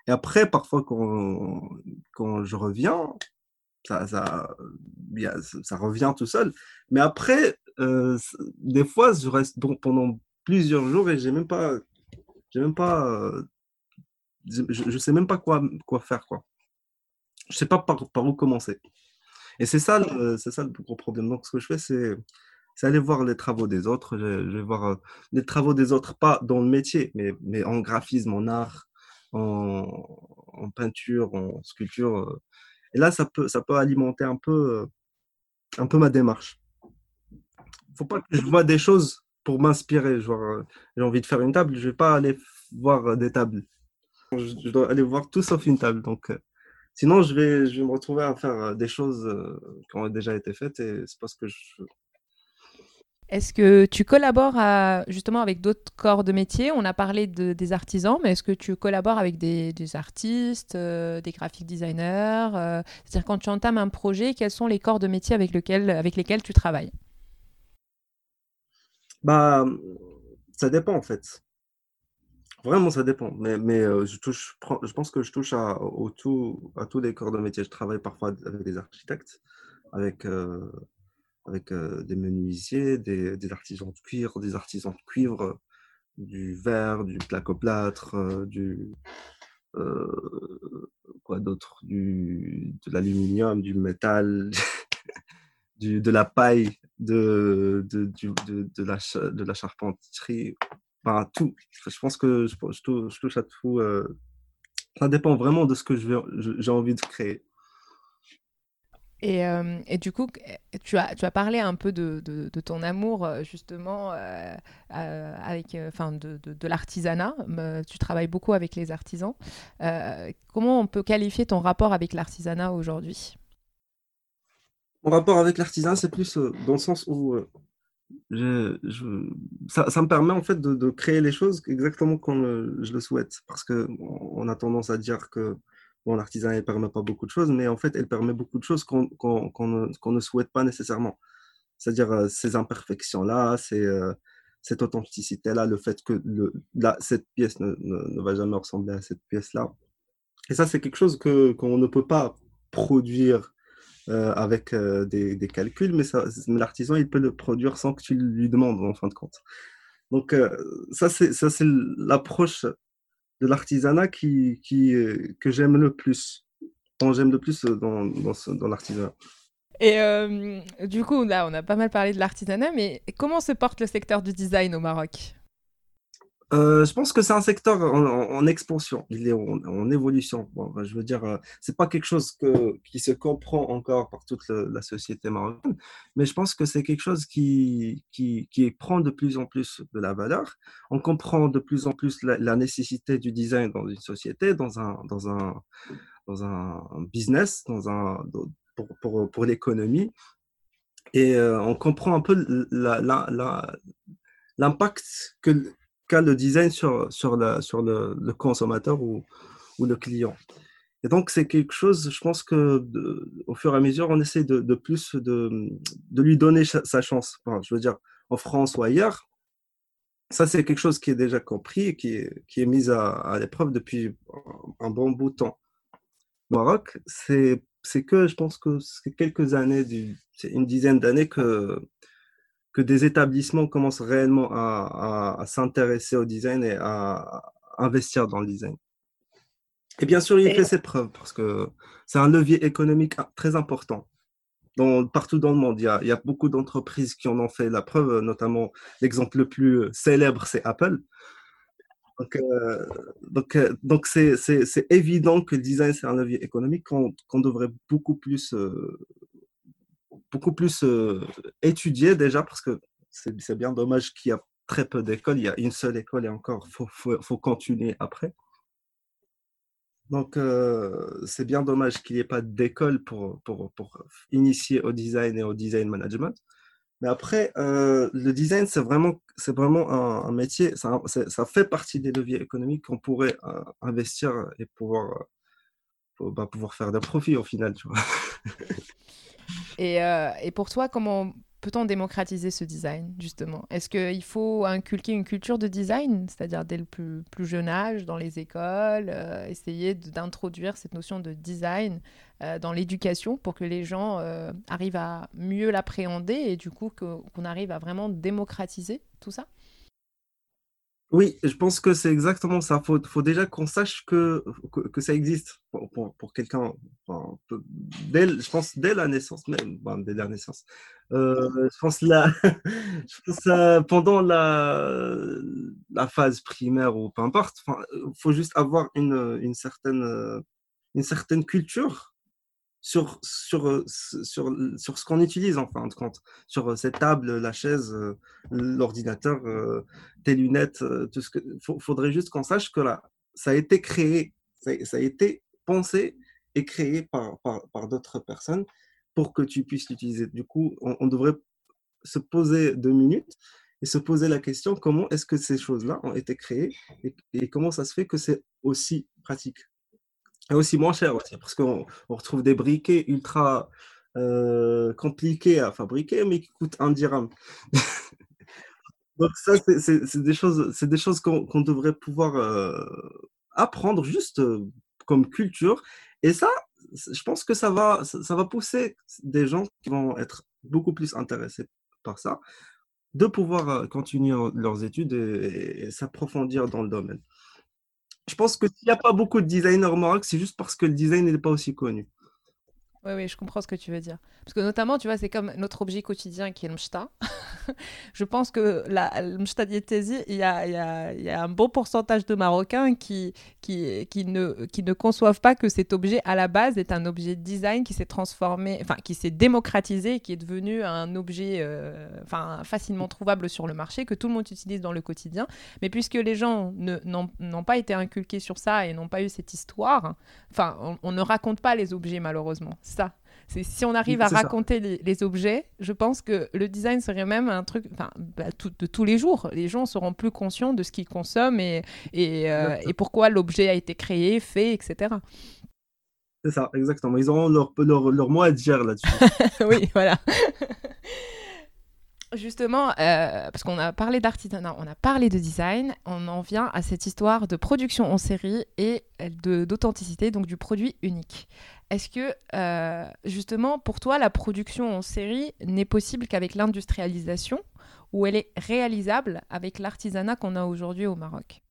Et après, parfois, quand, quand je reviens, ça, ça, ça revient tout seul. Mais après, euh, des fois, je reste pendant plusieurs jours et j'ai même pas, j'ai même pas, euh, je, je sais même pas quoi, quoi faire quoi je sais pas par, par où commencer. Et c'est ça, c'est ça le plus gros problème. Donc, ce que je fais, c'est, c'est aller voir les travaux des autres. Je, vais voir euh, les travaux des autres, pas dans le métier, mais, mais en graphisme, en art, en, en peinture, en sculpture. Euh. Et là, ça peut, ça peut alimenter un peu, un peu ma démarche. faut pas que je vois des choses pour m'inspirer. Genre, euh, j'ai envie de faire une table, je vais pas aller voir des tables. Je dois aller voir tout sauf une table. Donc, Sinon, je vais, je vais me retrouver à faire euh, des choses euh, qui ont déjà été faites et c'est pas ce que je Est-ce que tu collabores justement avec d'autres corps de métier? On a parlé de, des artisans, mais est-ce que tu collabores avec des, artistes, euh, des graphic designers C'est-à-dire quand tu entames un projet, quels sont les corps de métier avec, lequel, avec lesquels tu travailles? Bah, ça dépend en fait. Vraiment, ça dépend. Mais, mais euh, je, touche, je pense que je touche à, tout, à tous les corps de métier. Je travaille parfois avec des architectes, avec, euh, avec euh, des menuisiers, des, artisans de cuir, des artisans de cuivre, du verre, du placoplâtre, du. quoi d'autre? De l'aluminium, du métal, <laughs> du, de la paille, de, de, de, la, de la charpenterie Enfin, tout. Je pense que je, touche, à tout. Euh, ça dépend vraiment de ce que j'ai envie de créer. Et, euh, et, du coup, tu as, tu as parlé un peu de, de, ton amour euh, justement avec, enfin, de, de l'artisanat. Tu travailles beaucoup avec les artisans. comment on peut qualifier ton rapport avec l'artisanat aujourd'hui? Mon rapport avec l'artisanat, c'est plus dans le sens où ça, me permet en fait de, créer les choses exactement comme je le souhaite. Parce qu'on a tendance à dire que bon, l'artisanat ne permet pas beaucoup de choses, mais en fait, elle permet beaucoup de choses qu'on ne, souhaite pas nécessairement. C'est-à-dire euh, ces imperfections-là, euh, cette authenticité-là, le fait que cette pièce ne, ne, va jamais ressembler à cette pièce-là. Et ça, c'est quelque chose qu'on ne peut pas produire avec des, calculs, mais, l'artisan, il peut le produire sans que tu lui demandes, en fin de compte. Donc, ça, c'est l'approche de l'artisanat qui, qui, que j'aime le plus, dont j'aime le plus dans, dans l'artisanat. Et du coup, là, on a pas mal parlé de l'artisanat, mais comment se porte le secteur du design au Maroc? Euh, je pense que c'est un secteur en, expansion, il est en, évolution. je veux dire, euh, c'est pas quelque chose qui se comprend encore par toute la société marocaine, mais je pense que c'est quelque chose qui, qui, qui, prend de plus en plus de la valeur. On comprend de plus en plus la, nécessité du design dans une société, dans un, dans un, dans un business, dans un, pour, pour, pour l'économie. Et euh, on comprend un peu l'impact que le design sur, sur, la, sur le, consommateur ou, ou, le client. Et donc, c'est quelque chose, je pense que au fur et à mesure, on essaie de, de plus de, de, lui donner sa chance. je veux dire, en France ou ailleurs, ça, c'est quelque chose qui est déjà compris et qui est, qui est mis à, l'épreuve depuis un bon bout de temps. Au Maroc, c'est que, je pense que c'est quelques années, une dizaine d'années que que des établissements commencent réellement à, s'intéresser au design et à investir dans le design. Et bien sûr, il fait ses preuves parce que c'est un levier économique très important. Dans, partout dans le monde, il y a, il y a beaucoup d'entreprises qui en ont fait la preuve, notamment l'exemple le plus célèbre, c'est Apple. Donc, euh, donc, euh, donc c'est, c'est, évident que le design, c'est un levier économique qu'on, devrait beaucoup plus euh, beaucoup plus euh, étudié déjà parce que c'est bien dommage qu'il y a très peu d'écoles. Il y a une seule école et encore, il faut, faut, continuer après. Donc, euh, c'est bien dommage qu'il n'y ait pas d'école pour, pour, pour, initier au design et au design management. Mais après, euh, le design, c'est vraiment, vraiment un, métier, ça, ça, fait partie des leviers économiques qu'on pourrait investir et pouvoir, bah, pouvoir faire des profits au final. <laughs> Et, euh, et pour toi, comment peut-on démocratiser ce design, justement? Est-ce qu'il faut inculquer une culture de design, c'est-à-dire dès le plus, plus, jeune âge, dans les écoles, euh, essayer d'introduire cette notion de design euh, dans l'éducation pour que les gens arrivent à mieux l'appréhender et du coup qu'on arrive à vraiment démocratiser tout ça? Oui, je pense que c'est exactement ça. Il faut, déjà qu'on sache que, que, ça existe pour, pour, quelqu'un. je pense dès la naissance, même dès la naissance. Euh, je pense, là, <laughs> je pense euh, pendant la, la phase primaire ou peu importe, il faut juste avoir une, une, certaine, une certaine culture sur, sur, euh, sur, sur ce qu'on utilise en fin de compte, sur euh, cette table, la chaise, euh, l'ordinateur, tes lunettes, tout ce que. Faudrait juste qu'on sache que là, ça a été créé, ça, a été pensé et créé par, par, par d'autres personnes pour que tu puisses l'utiliser. Du coup, on, devrait se poser deux minutes et se poser la question comment est-ce que ces choses-là ont été créées et comment ça se fait que c'est aussi pratique? Et aussi moins cher aussi, parce qu'on retrouve des briquets ultra euh, compliqués à fabriquer, mais qui coûtent un dirham. <laughs> Donc ça, c'est des choses, c'est des choses qu'on devrait pouvoir euh, apprendre juste euh, comme culture. Et ça, je pense que ça va, ça va pousser des gens qui vont être beaucoup plus intéressés par ça, de pouvoir continuer leurs études et s'approfondir dans le domaine. Je pense que s'il n'y a pas beaucoup de designers au c'est juste parce que le design n'est pas aussi connu. Oui, oui, je comprends ce que tu veux dire. Parce que notamment, tu vois, c'est comme notre objet quotidien qui est le mshta. <laughs> je pense que la, le mshta il y a, y, a, un bon pourcentage de Marocains qui, qui, qui, ne, qui ne conçoivent pas que cet objet, à la base, est un objet de design qui s'est transformé, enfin, qui s'est démocratisé, qui est devenu un objet euh, facilement trouvable sur le marché, que tout le monde utilise dans le quotidien. Mais puisque les gens n'ont pas été inculqués sur ça et n'ont pas eu cette histoire, enfin, on ne raconte pas les objets, malheureusement ça. C'est si on arrive à raconter les, objets, je pense que le design serait même un truc bah, de tous les jours. Les gens seront plus conscients de ce qu'ils consomment et, et, euh, et pourquoi l'objet a été créé, fait, etc. C'est ça, exactement. Ils auront leur, leur, leur mot à dire là-dessus. <laughs> oui, voilà. <laughs> Justement, euh, parce qu'on a parlé d'artisanat, on a parlé de design, on en vient à cette histoire de production en série et d'authenticité, donc du produit unique. Est-ce que justement pour toi la production en série n'est possible qu'avec l'industrialisation ou elle est réalisable avec l'artisanat qu'on a aujourd'hui au Maroc?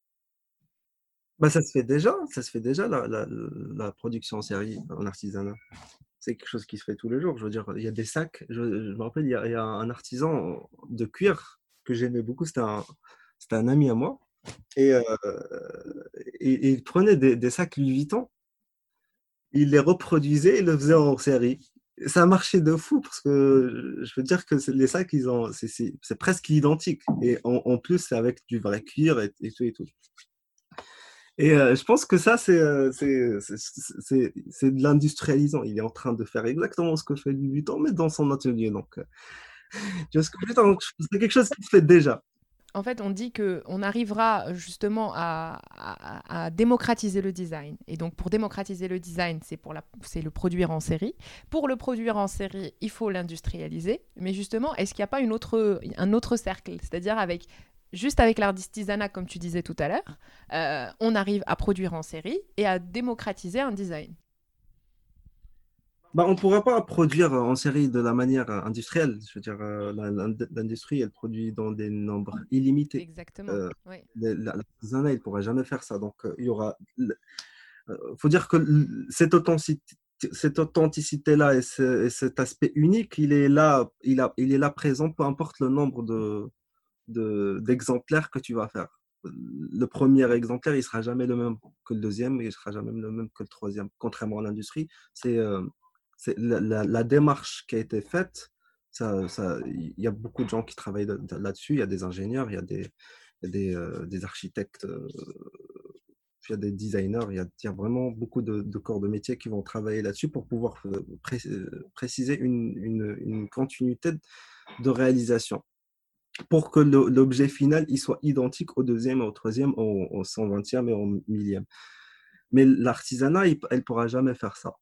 Bah, ça se fait déjà, ça se fait déjà la, production en série en artisanat. C'est quelque chose qui se fait tous les jours. Je veux dire, il y a des sacs. Je, me rappelle, il y, a, un artisan de cuir que j'aimais beaucoup. C'était un, un ami à moi. Et, euh, il prenait des, sacs Louis Vuitton. Il les reproduisait et le faisait en série. Ça a marché de fou parce que je veux dire que les sacs, ils ont, c'est, presque identique. Et en, plus, c'est avec du vrai cuir et tout et tout. Et euh, je pense que ça, euh, c'est c'est de l'industrialisant. Il est en train de faire exactement ce que fait Louis Vuitton, mais dans son atelier. Donc, euh, c'est quelque chose qu'il fait déjà. En fait, on dit qu'on arrivera justement à, démocratiser le design. Et donc, pour démocratiser le design, c'est pour la, c'est le produire en série. Pour le produire en série, il faut l'industrialiser. Mais justement, est-ce qu'il n'y a pas un autre cercle? C'est-à-dire avec juste avec l'artisanat, comme tu disais tout à l'heure, euh, on arrive à produire en série et à démocratiser un design. Bah, on ne pourra pas produire en série de la manière industrielle. Je veux dire, euh, l'industrie, elle produit dans des nombres illimités. Exactement. Euh, l'artisanat, il ne pourra jamais faire ça. Donc, il y aura. Il faut dire que cette authenticité, cette authenticité-là et, cet aspect unique, il est là, il, a, il est là présent, peu importe le nombre de, d'exemplaires que tu vas faire. Le premier exemplaire, il sera jamais le même que le deuxième, et il sera jamais le même que le troisième. Contrairement à l'industrie, c'est euh, la, démarche qui a été faite. Il ça, il y a beaucoup de gens qui travaillent là-dessus. Il y a des ingénieurs, il y a des, euh, des, architectes, euh, il y a des designers. Il y a, vraiment beaucoup de, corps de métier qui vont travailler là-dessus pour pouvoir préciser une, une, une continuité de réalisation pour que l'objet final il soit identique au deuxième, au troisième, au, au 120e et au millième. Mais l'artisanat, elle ne pourra jamais faire ça.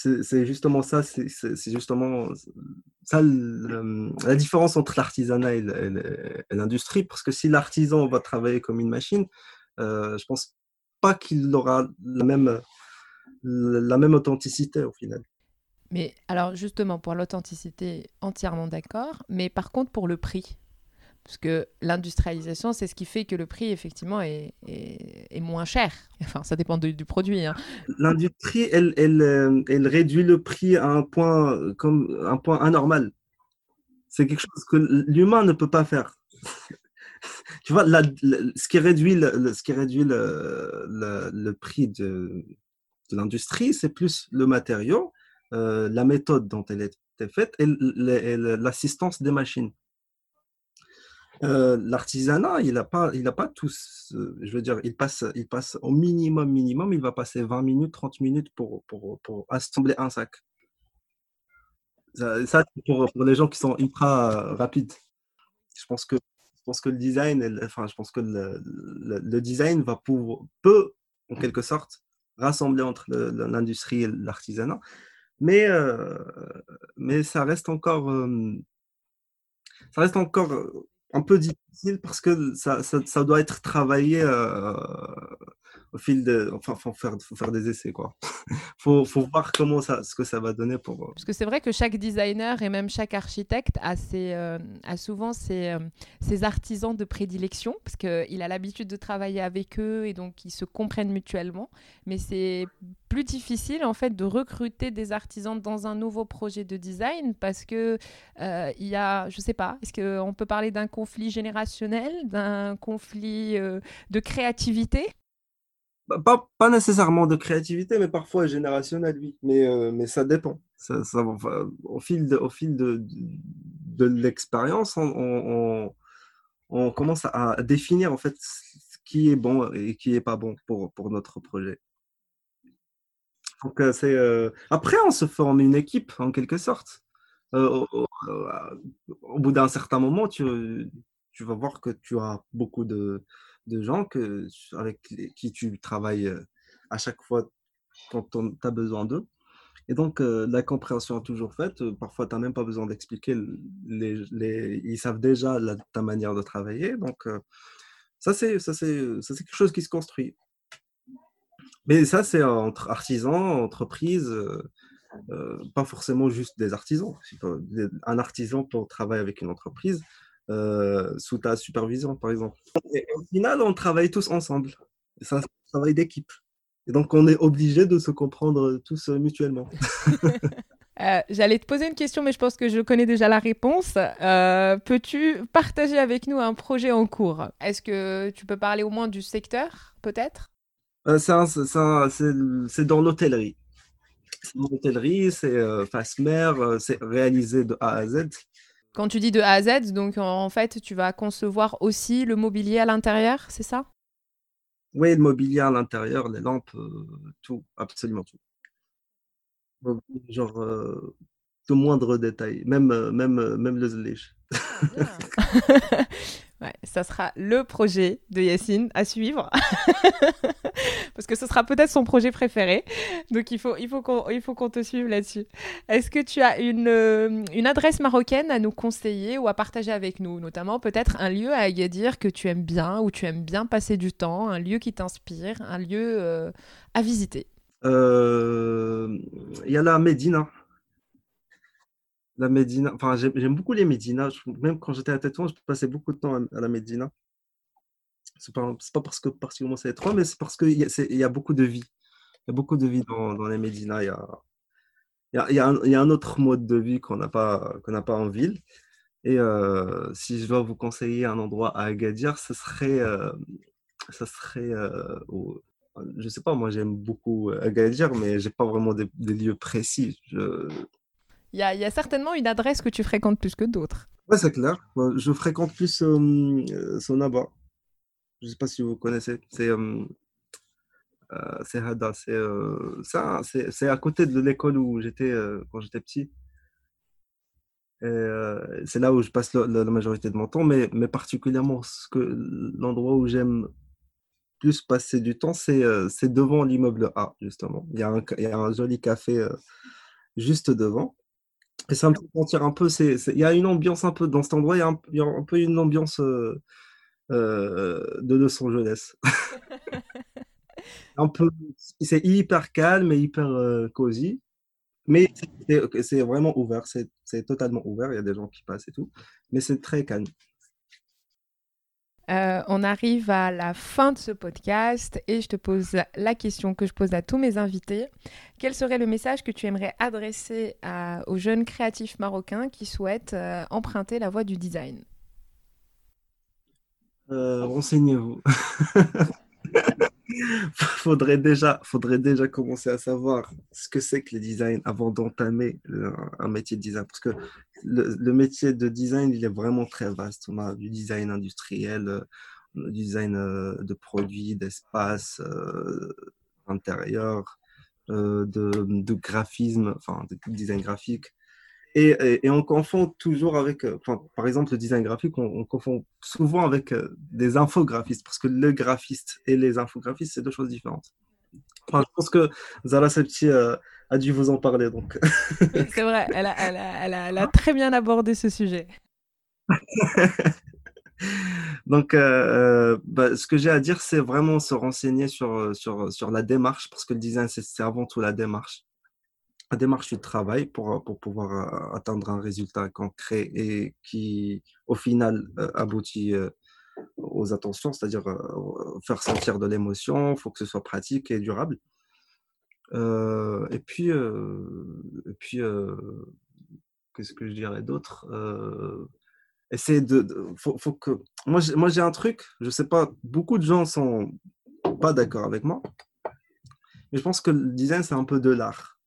C'est justement ça, c'est justement ça la différence entre l'artisanat et l'industrie. Parce que si l'artisan va travailler comme une machine, euh, je pense pas qu'il aura la même, la même authenticité au final. Mais alors justement, pour l'authenticité, entièrement d'accord. Mais par contre, pour le prix, parce que l'industrialisation, c'est ce qui fait que le prix, effectivement, est, moins cher. <laughs> Enfin, ça dépend du produit. Hein. L'industrie, euh, elle, réduit le prix à un point, comme un point anormal. C'est quelque chose que l'humain ne peut pas faire. <laughs> tu vois, ce qui réduit le, ce qui réduit le, prix de, de l'industrie, c'est plus le matériau, euh, la méthode dont elle est faite et l'assistance des machines. Euh, l'artisanat, il n'a pas, il a pas tous, je veux dire, il passe, il passe au minimum, minimum, il va passer 20 minutes, 30 minutes pour, pour, pour assembler un sac. Ça, pour, pour, les gens qui sont ultra rapides. Je pense que, je pense que le design, enfin, je pense que le, design va pour, peut, en quelque sorte, rassembler entre l'industrie et l'artisanat. Mais, euh, mais ça reste encore, euh, ça reste encore un peu difficile parce que ça, doit être travaillé euh, au fil de. Enfin, faut faire, faut faire des essais, quoi. <laughs> faut, faut voir comment ce que ça va donner pour. Euh, parce que c'est vrai que chaque designer et même chaque architecte a, euh, souvent ses, ses, artisans de prédilection, parce qu'il a l'habitude de travailler avec eux et donc ils se comprennent mutuellement. Mais c'est plus difficile, en fait, de recruter des artisans dans un nouveau projet de design parce que il y a, je sais pas, est-ce qu'on peut parler d'un conflit générationnel, d'un conflit de créativité? Bah, pas, pas, nécessairement de créativité, mais parfois générationnel, oui. Mais, euh, mais ça dépend. Ça, au fil de, au fil de, de, l'expérience, on, on, commence à, définir en fait ce qui est bon et qui n'est pas bon pour, pour notre projet. Donc, euh, c'est, euh, Après, on se forme une équipe en quelque sorte. au, au, bout d'un certain moment, tu, vas voir que tu as beaucoup de, gens que, avec qui tu travailles euh, à chaque fois quand tu as besoin d'eux. Et donc, euh, la compréhension est toujours faite. Euh, parfois, tu n'as même pas besoin d'expliquer. Les, ils savent déjà ta manière de travailler. Donc, ça, c'est quelque chose qui se construit. Mais ça, c'est entre artisans, entreprises, pas forcément juste des artisans. Un artisan peut travailler avec une entreprise sous ta supervision, par exemple. Et au final, on travaille tous ensemble. C'est un travail d'équipe. Et donc, on est obligé de se comprendre tous mutuellement. <laughs> <laughs> Euh, j'allais te poser une question, mais je pense que je connais déjà la réponse. Euh, peux-tu partager avec nous un projet en cours? Est-ce que tu peux parler au moins du secteur, peut-être? euh, C'est dans l'hôtellerie. C'est dans l'hôtellerie, c'est Fasmer, c'est réalisé de A à Z. Quand tu dis de A à Z, donc en fait, tu vas concevoir aussi le mobilier à l'intérieur, c'est ça? Oui, le mobilier à l'intérieur, les lampes, tout, absolument tout genre, euh, de moindres détails, même, euh, même, euh, même le zlèche. <laughs> <laughs> ouais, ça sera le projet de Yacine à suivre. <laughs> Parce que ce sera peut-être son projet préféré. Donc il faut, il faut qu'on qu'on te suive là-dessus. Est-ce que tu as une, une adresse marocaine à nous conseiller ou à partager avec nous? Notamment peut-être un lieu à Agadir que tu aimes bien, où tu aimes bien passer du temps, un lieu qui t'inspire, un lieu à visiter euh, il y a la Médina. La Médina, enfin, j'aime beaucoup les Médinas. Même quand j'étais à Tétouan, je passais beaucoup de temps à, la Médina. C'est pas, pas parce que particulièrement c'est étroit, mais c'est parce qu'il y, y, a beaucoup de vie. Il y a beaucoup de vie dans, dans les Médinas. Il y a, y, y a un autre mode de vie qu'on n'a pas, qu'on n'a pas en ville. Et euh, si je dois vous conseiller un endroit à Agadir, ce serait, euh, ce serait au, je sais pas, moi j'aime beaucoup euh, Agadir, mais j'ai pas vraiment des, lieux précis. Il, y a, certainement une adresse que tu fréquentes plus que d'autres. Ouais, c'est clair. Je fréquente plus euh, Sonaba. Je sais pas si vous connaissez. C'est euh, euh c'est Hada. C'est à côté de l'école où j'étais quand j'étais petit. c'est là où je passe la, majorité de mon temps, mais, particulièrement l'endroit où j'aime plus passer du temps, c'est devant l'immeuble A, justement. Il y, il y, a un, joli café juste devant. Et ça me fait sentir un peu, il y a une ambiance un peu, dans cet endroit, il y a un, il y a un peu une ambiance euh, de Los Angeles. <laughs> un peu, c'est hyper calme et hyper cosy. Mais c'est vraiment ouvert, c'est totalement ouvert, il y a des gens qui passent et tout. Mais c'est très calme. Euh, on arrive à la fin de ce podcast et je te pose la question que je pose à tous mes invités. Quel serait le message que tu aimerais adresser aux jeunes créatifs marocains qui souhaitent euh, emprunter la voie du design? Euh, Renseignez-vous. <laughs> <laughs> faudrait déjà, faudrait déjà commencer à savoir ce que c'est que le design avant d'entamer un métier de design. Parce que le, métier de design, il est vraiment très vaste. On a du design industriel, euh, du design euh, de produits, d'espace euh, intérieur, de, de, graphisme, enfin, de design graphique. Et, on confond toujours avec, euh, par exemple, le design graphique, on, confond souvent avec euh, des infographistes, parce que le graphiste et les infographistes, c'est deux choses différentes. je pense que Zara Septi euh, a dû vous en parler. donc. <laughs> c'est vrai, elle a, elle, a, elle, a, elle a, très bien abordé ce sujet. <laughs> donc, bah, ce que j'ai à dire, c'est vraiment se renseigner sur, sur, sur la démarche, parce que le design, c'est avant tout la démarche démarche du travail pour, euh, pour pouvoir euh, atteindre un résultat concret et qui, au final, euh, aboutit aux attentions, c'est-à-dire faire sentir de l'émotion, il faut que ce soit pratique et durable. et puis, et puis qu'est-ce que je dirais d'autre Essayer de, faut, faut, que moi j'ai, un truc, je sais pas, beaucoup de gens sont pas d'accord avec moi, mais je pense que le design c'est un peu de l'art.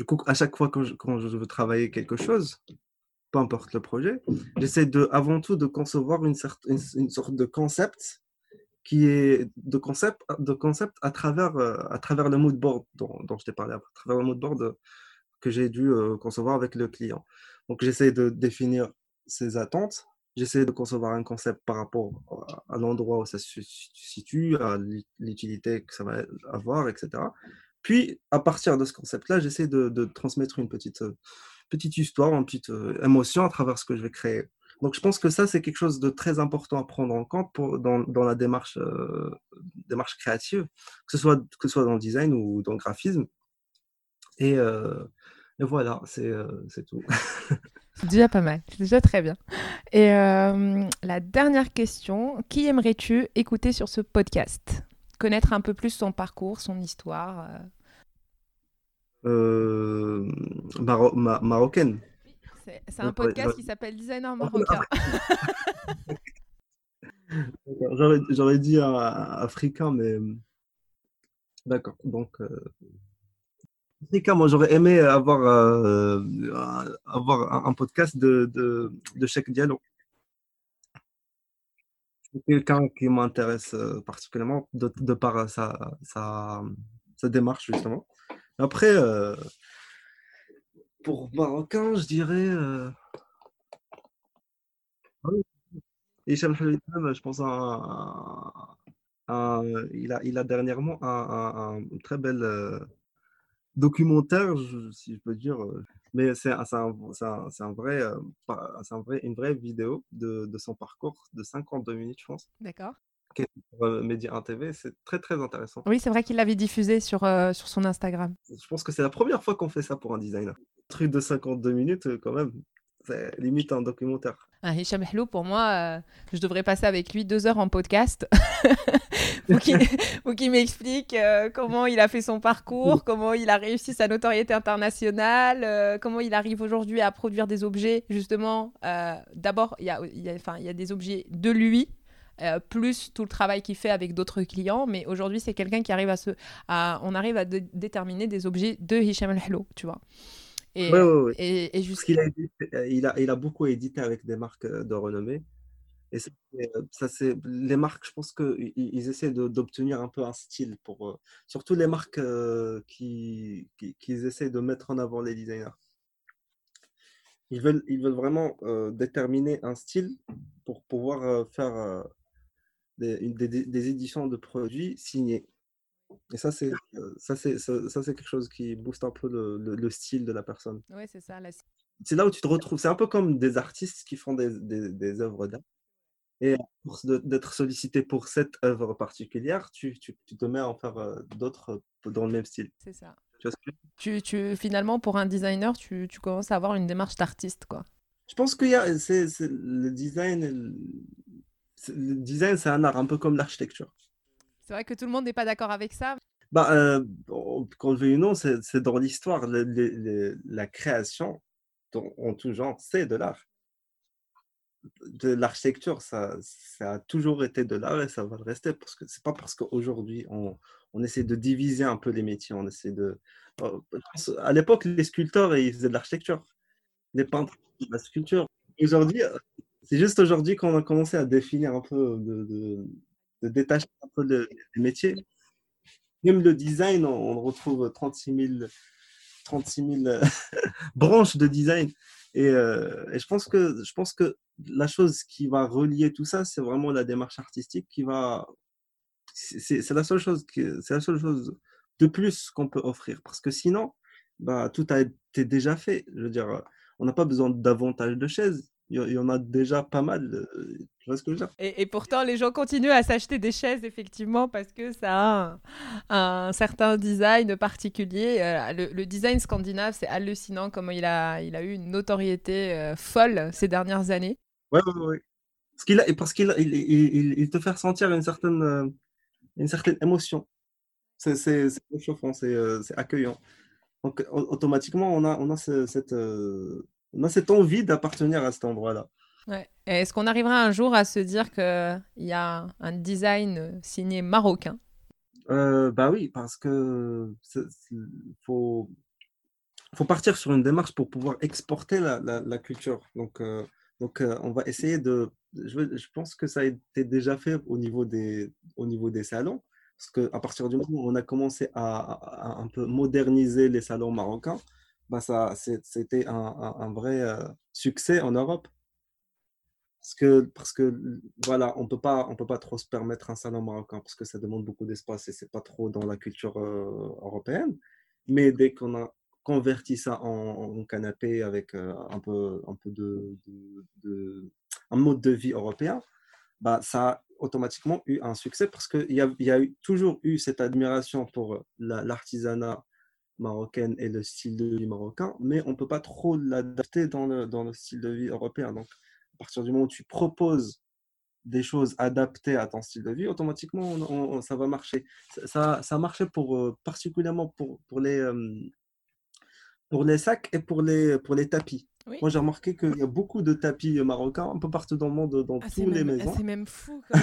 Du coup, à chaque fois que je, quand je veux travailler quelque chose, peu importe le projet, j'essaie de, avant tout de concevoir une, sorte de concept qui est de concept, de concept à, travers, euh, à travers le mood board dont, dont je t'ai parlé, à travers le mood board que j'ai dû euh, concevoir avec le client. Donc, j'essaie de définir ses attentes, j'essaie de concevoir un concept par rapport à l'endroit où ça se situe, à l'utilité que ça va avoir, etc. Puis, à partir de ce concept-là, j'essaie de, transmettre une petite, euh, petite histoire, une petite euh, émotion à travers ce que je vais créer. Donc, je pense que ça, c'est quelque chose de très important à prendre en compte dans, dans, la démarche, euh, démarche créative, que ce, soit, que ce soit dans le design ou dans le graphisme. Et, et voilà, c'est tout. <laughs> c'est déjà pas mal, c'est déjà très bien. Et la dernière question, qui aimerais-tu écouter sur ce podcast? Connaître un peu plus son parcours, son histoire euh, Maro ma marocaine. C'est un podcast qui s'appelle Designer marocain. <laughs> J'aurais dit africain, mais d'accord. Donc, euh... africain, moi j'aurais aimé avoir, euh, avoir un, podcast de, de, de Cheikh Diallo. Quelqu'un qui m'intéresse euh, particulièrement de, par sa, sa, sa, démarche, justement. Après, euh, pour Marocain, je dirais. Euh... Hicham je pense à, il, a, il a dernièrement un, un, très bel euh, documentaire, si je peux dire, euh, mais c'est un, un, un, vrai, euh, un vrai, une vraie vidéo de, de, son parcours de 52 minutes, je pense. D'accord. Sur Média 1 TV, c'est très très intéressant. Oui, c'est vrai qu'il l'avait diffusé sur, sur son Instagram. Je pense que c'est la première fois qu'on fait ça pour un designer truc de 52 minutes, euh, quand même, c'est limite un documentaire. Un Hicham Hello, pour moi, euh, je devrais passer avec lui deux heures en podcast <laughs> pour <laughs> qu'il m'explique euh, comment il a fait son parcours, comment il a réussi sa notoriété internationale, comment il arrive aujourd'hui à produire des objets, justement. D'abord, il y a, y, a, y a des objets de lui, plus tout le travail qu'il fait avec d'autres clients. Mais aujourd'hui, c'est quelqu'un qui arrive à se. À, on arrive à déterminer des objets de Hicham Hello, tu vois. Et, et, et euh, il, a, il, a, beaucoup édité avec des marques euh, de renommée. Et euh, ça, c'est les marques, je pense qu'ils ils essaient d'obtenir un peu un style pour surtout les marques qui, qui, essaient de mettre en avant les designers. Ils veulent, ils veulent vraiment déterminer un style pour pouvoir faire des, des, des, éditions de produits signés. Et ça, c'est euh, ça, c'est ça, c'est quelque chose qui booste un peu le, le, style de la personne. Oui, c'est ça. C'est là où tu te retrouves. C'est un peu comme des artistes qui font des, des, des œuvres d'art. Et à force d'être sollicité pour cette œuvre particulière, tu, tu, tu, te mets à en faire euh, d'autres euh, dans le même style. C'est ça. Tu, tu, finalement, pour un designer, tu, tu commences à avoir une démarche d'artiste, quoi. Je pense que y a, c'est, le design. Le design, c'est un art un peu comme l'architecture. C'est vrai que tout le monde n'est pas d'accord avec ça. Bah, euh, qu'on le veuille ou non, c'est dans l'histoire, la création en tout genre, c'est de l'art. De l'architecture, ça, a toujours été de l'art et ça va le rester parce que c'est pas parce qu'aujourd'hui on, on essaie de diviser un peu les métiers, on essaie de. Euh, à l'époque, les sculpteurs ils faisaient de l'architecture, les peintres de la sculpture. Aujourd'hui, c'est juste aujourd'hui qu'on a commencé à définir un peu de détacher un peu le, les métiers. Même le design, on, retrouve 36 000, 36 000 branches de design. Et, euh, et, je, pense que, je pense que la chose qui va relier tout ça, c'est vraiment la démarche artistique qui va. C'est la seule chose, c'est la seule chose de plus qu'on peut offrir. Parce que sinon, bah, tout a été déjà fait. Je veux dire, on n'a pas besoin davantage de chaises il y en a déjà pas mal. Euh, tu vois ce que je veux dire? Et, pourtant, les gens continuent à s'acheter des chaises, effectivement, parce que ça a un, certain design particulier. Euh, le, design scandinave, c'est hallucinant comment il a, il a eu une notoriété euh, folle ces dernières années. Oui, oui, oui. Parce qu'il parce qu'il il, il, il, te fait ressentir une certaine, une certaine émotion. C'est chauffant, c'est accueillant. Donc, automatiquement, on a, on a cette on a cette envie d'appartenir à cet endroit-là. Ouais. Est-ce qu'on arrivera un jour à se dire qu'il y a un design signé marocain? Euh, Bah oui, parce que faut, faut partir sur une démarche pour pouvoir exporter la, la, culture. Donc, euh, donc euh, on va essayer de. Je, je, pense que ça a été déjà fait au niveau des, au niveau des salons. Parce qu'à partir du moment où on a commencé à, à, un peu moderniser les salons marocains, bah ça, c'était un, un, vrai euh, succès en Europe. Parce que, parce que voilà, on on peut pas trop se permettre un salon marocain parce que ça demande beaucoup d'espace et c'est pas trop dans la culture euh, européenne. Mais dès qu'on a converti ça en, canapé avec euh, un peu, un peu de, un mode de vie européen, bah, ça a automatiquement eu un succès parce qu'il y a, y a toujours eu cette admiration pour l'artisanat marocain et le style de vie marocain, mais on ne peut pas trop l'adapter dans le, dans le style de vie européen. Donc, à partir du moment où tu proposes des choses adaptées à ton style de vie, automatiquement, ça va marcher. Ça, ça marchait pour, euh, particulièrement pour, pour, les, euh, pour les sacs et pour les, pour les tapis. Moi, j'ai remarqué qu'il y a beaucoup de tapis marocains un peu partout dans le monde, dans ah, toutes les maisons. C'est même fou comme.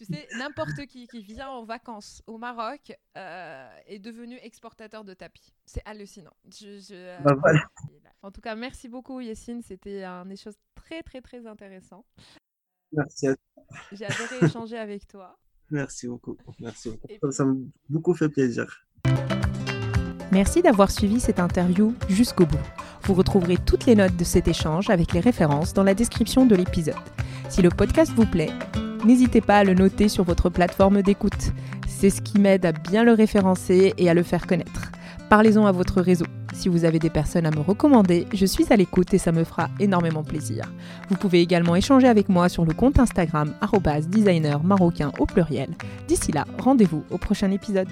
Euh, tu sais, n'importe qui qui vient en vacances au Maroc est devenu exportateur de tapis. C'est hallucinant. Je, bah, En tout cas, merci beaucoup, Yessine. C'était un échange très, très, très intéressant. Merci à toi. J'ai adoré <laughs> échanger avec toi. Merci beaucoup. Merci beaucoup. Ça m'a beaucoup fait plaisir. Merci d'avoir suivi cette interview jusqu'au bout. Vous retrouverez toutes les notes de cet échange avec les références dans la description de l'épisode. Si le podcast vous plaît, n'hésitez pas à le noter sur votre plateforme d'écoute. C'est ce qui m'aide à bien le référencer et à le faire connaître. Parlez-en à votre réseau. Si vous avez des personnes à me recommander, je suis à l'écoute et ça me fera énormément plaisir. Vous pouvez également échanger avec moi sur le compte Instagram designer marocain au pluriel. D'ici là, rendez-vous au prochain épisode.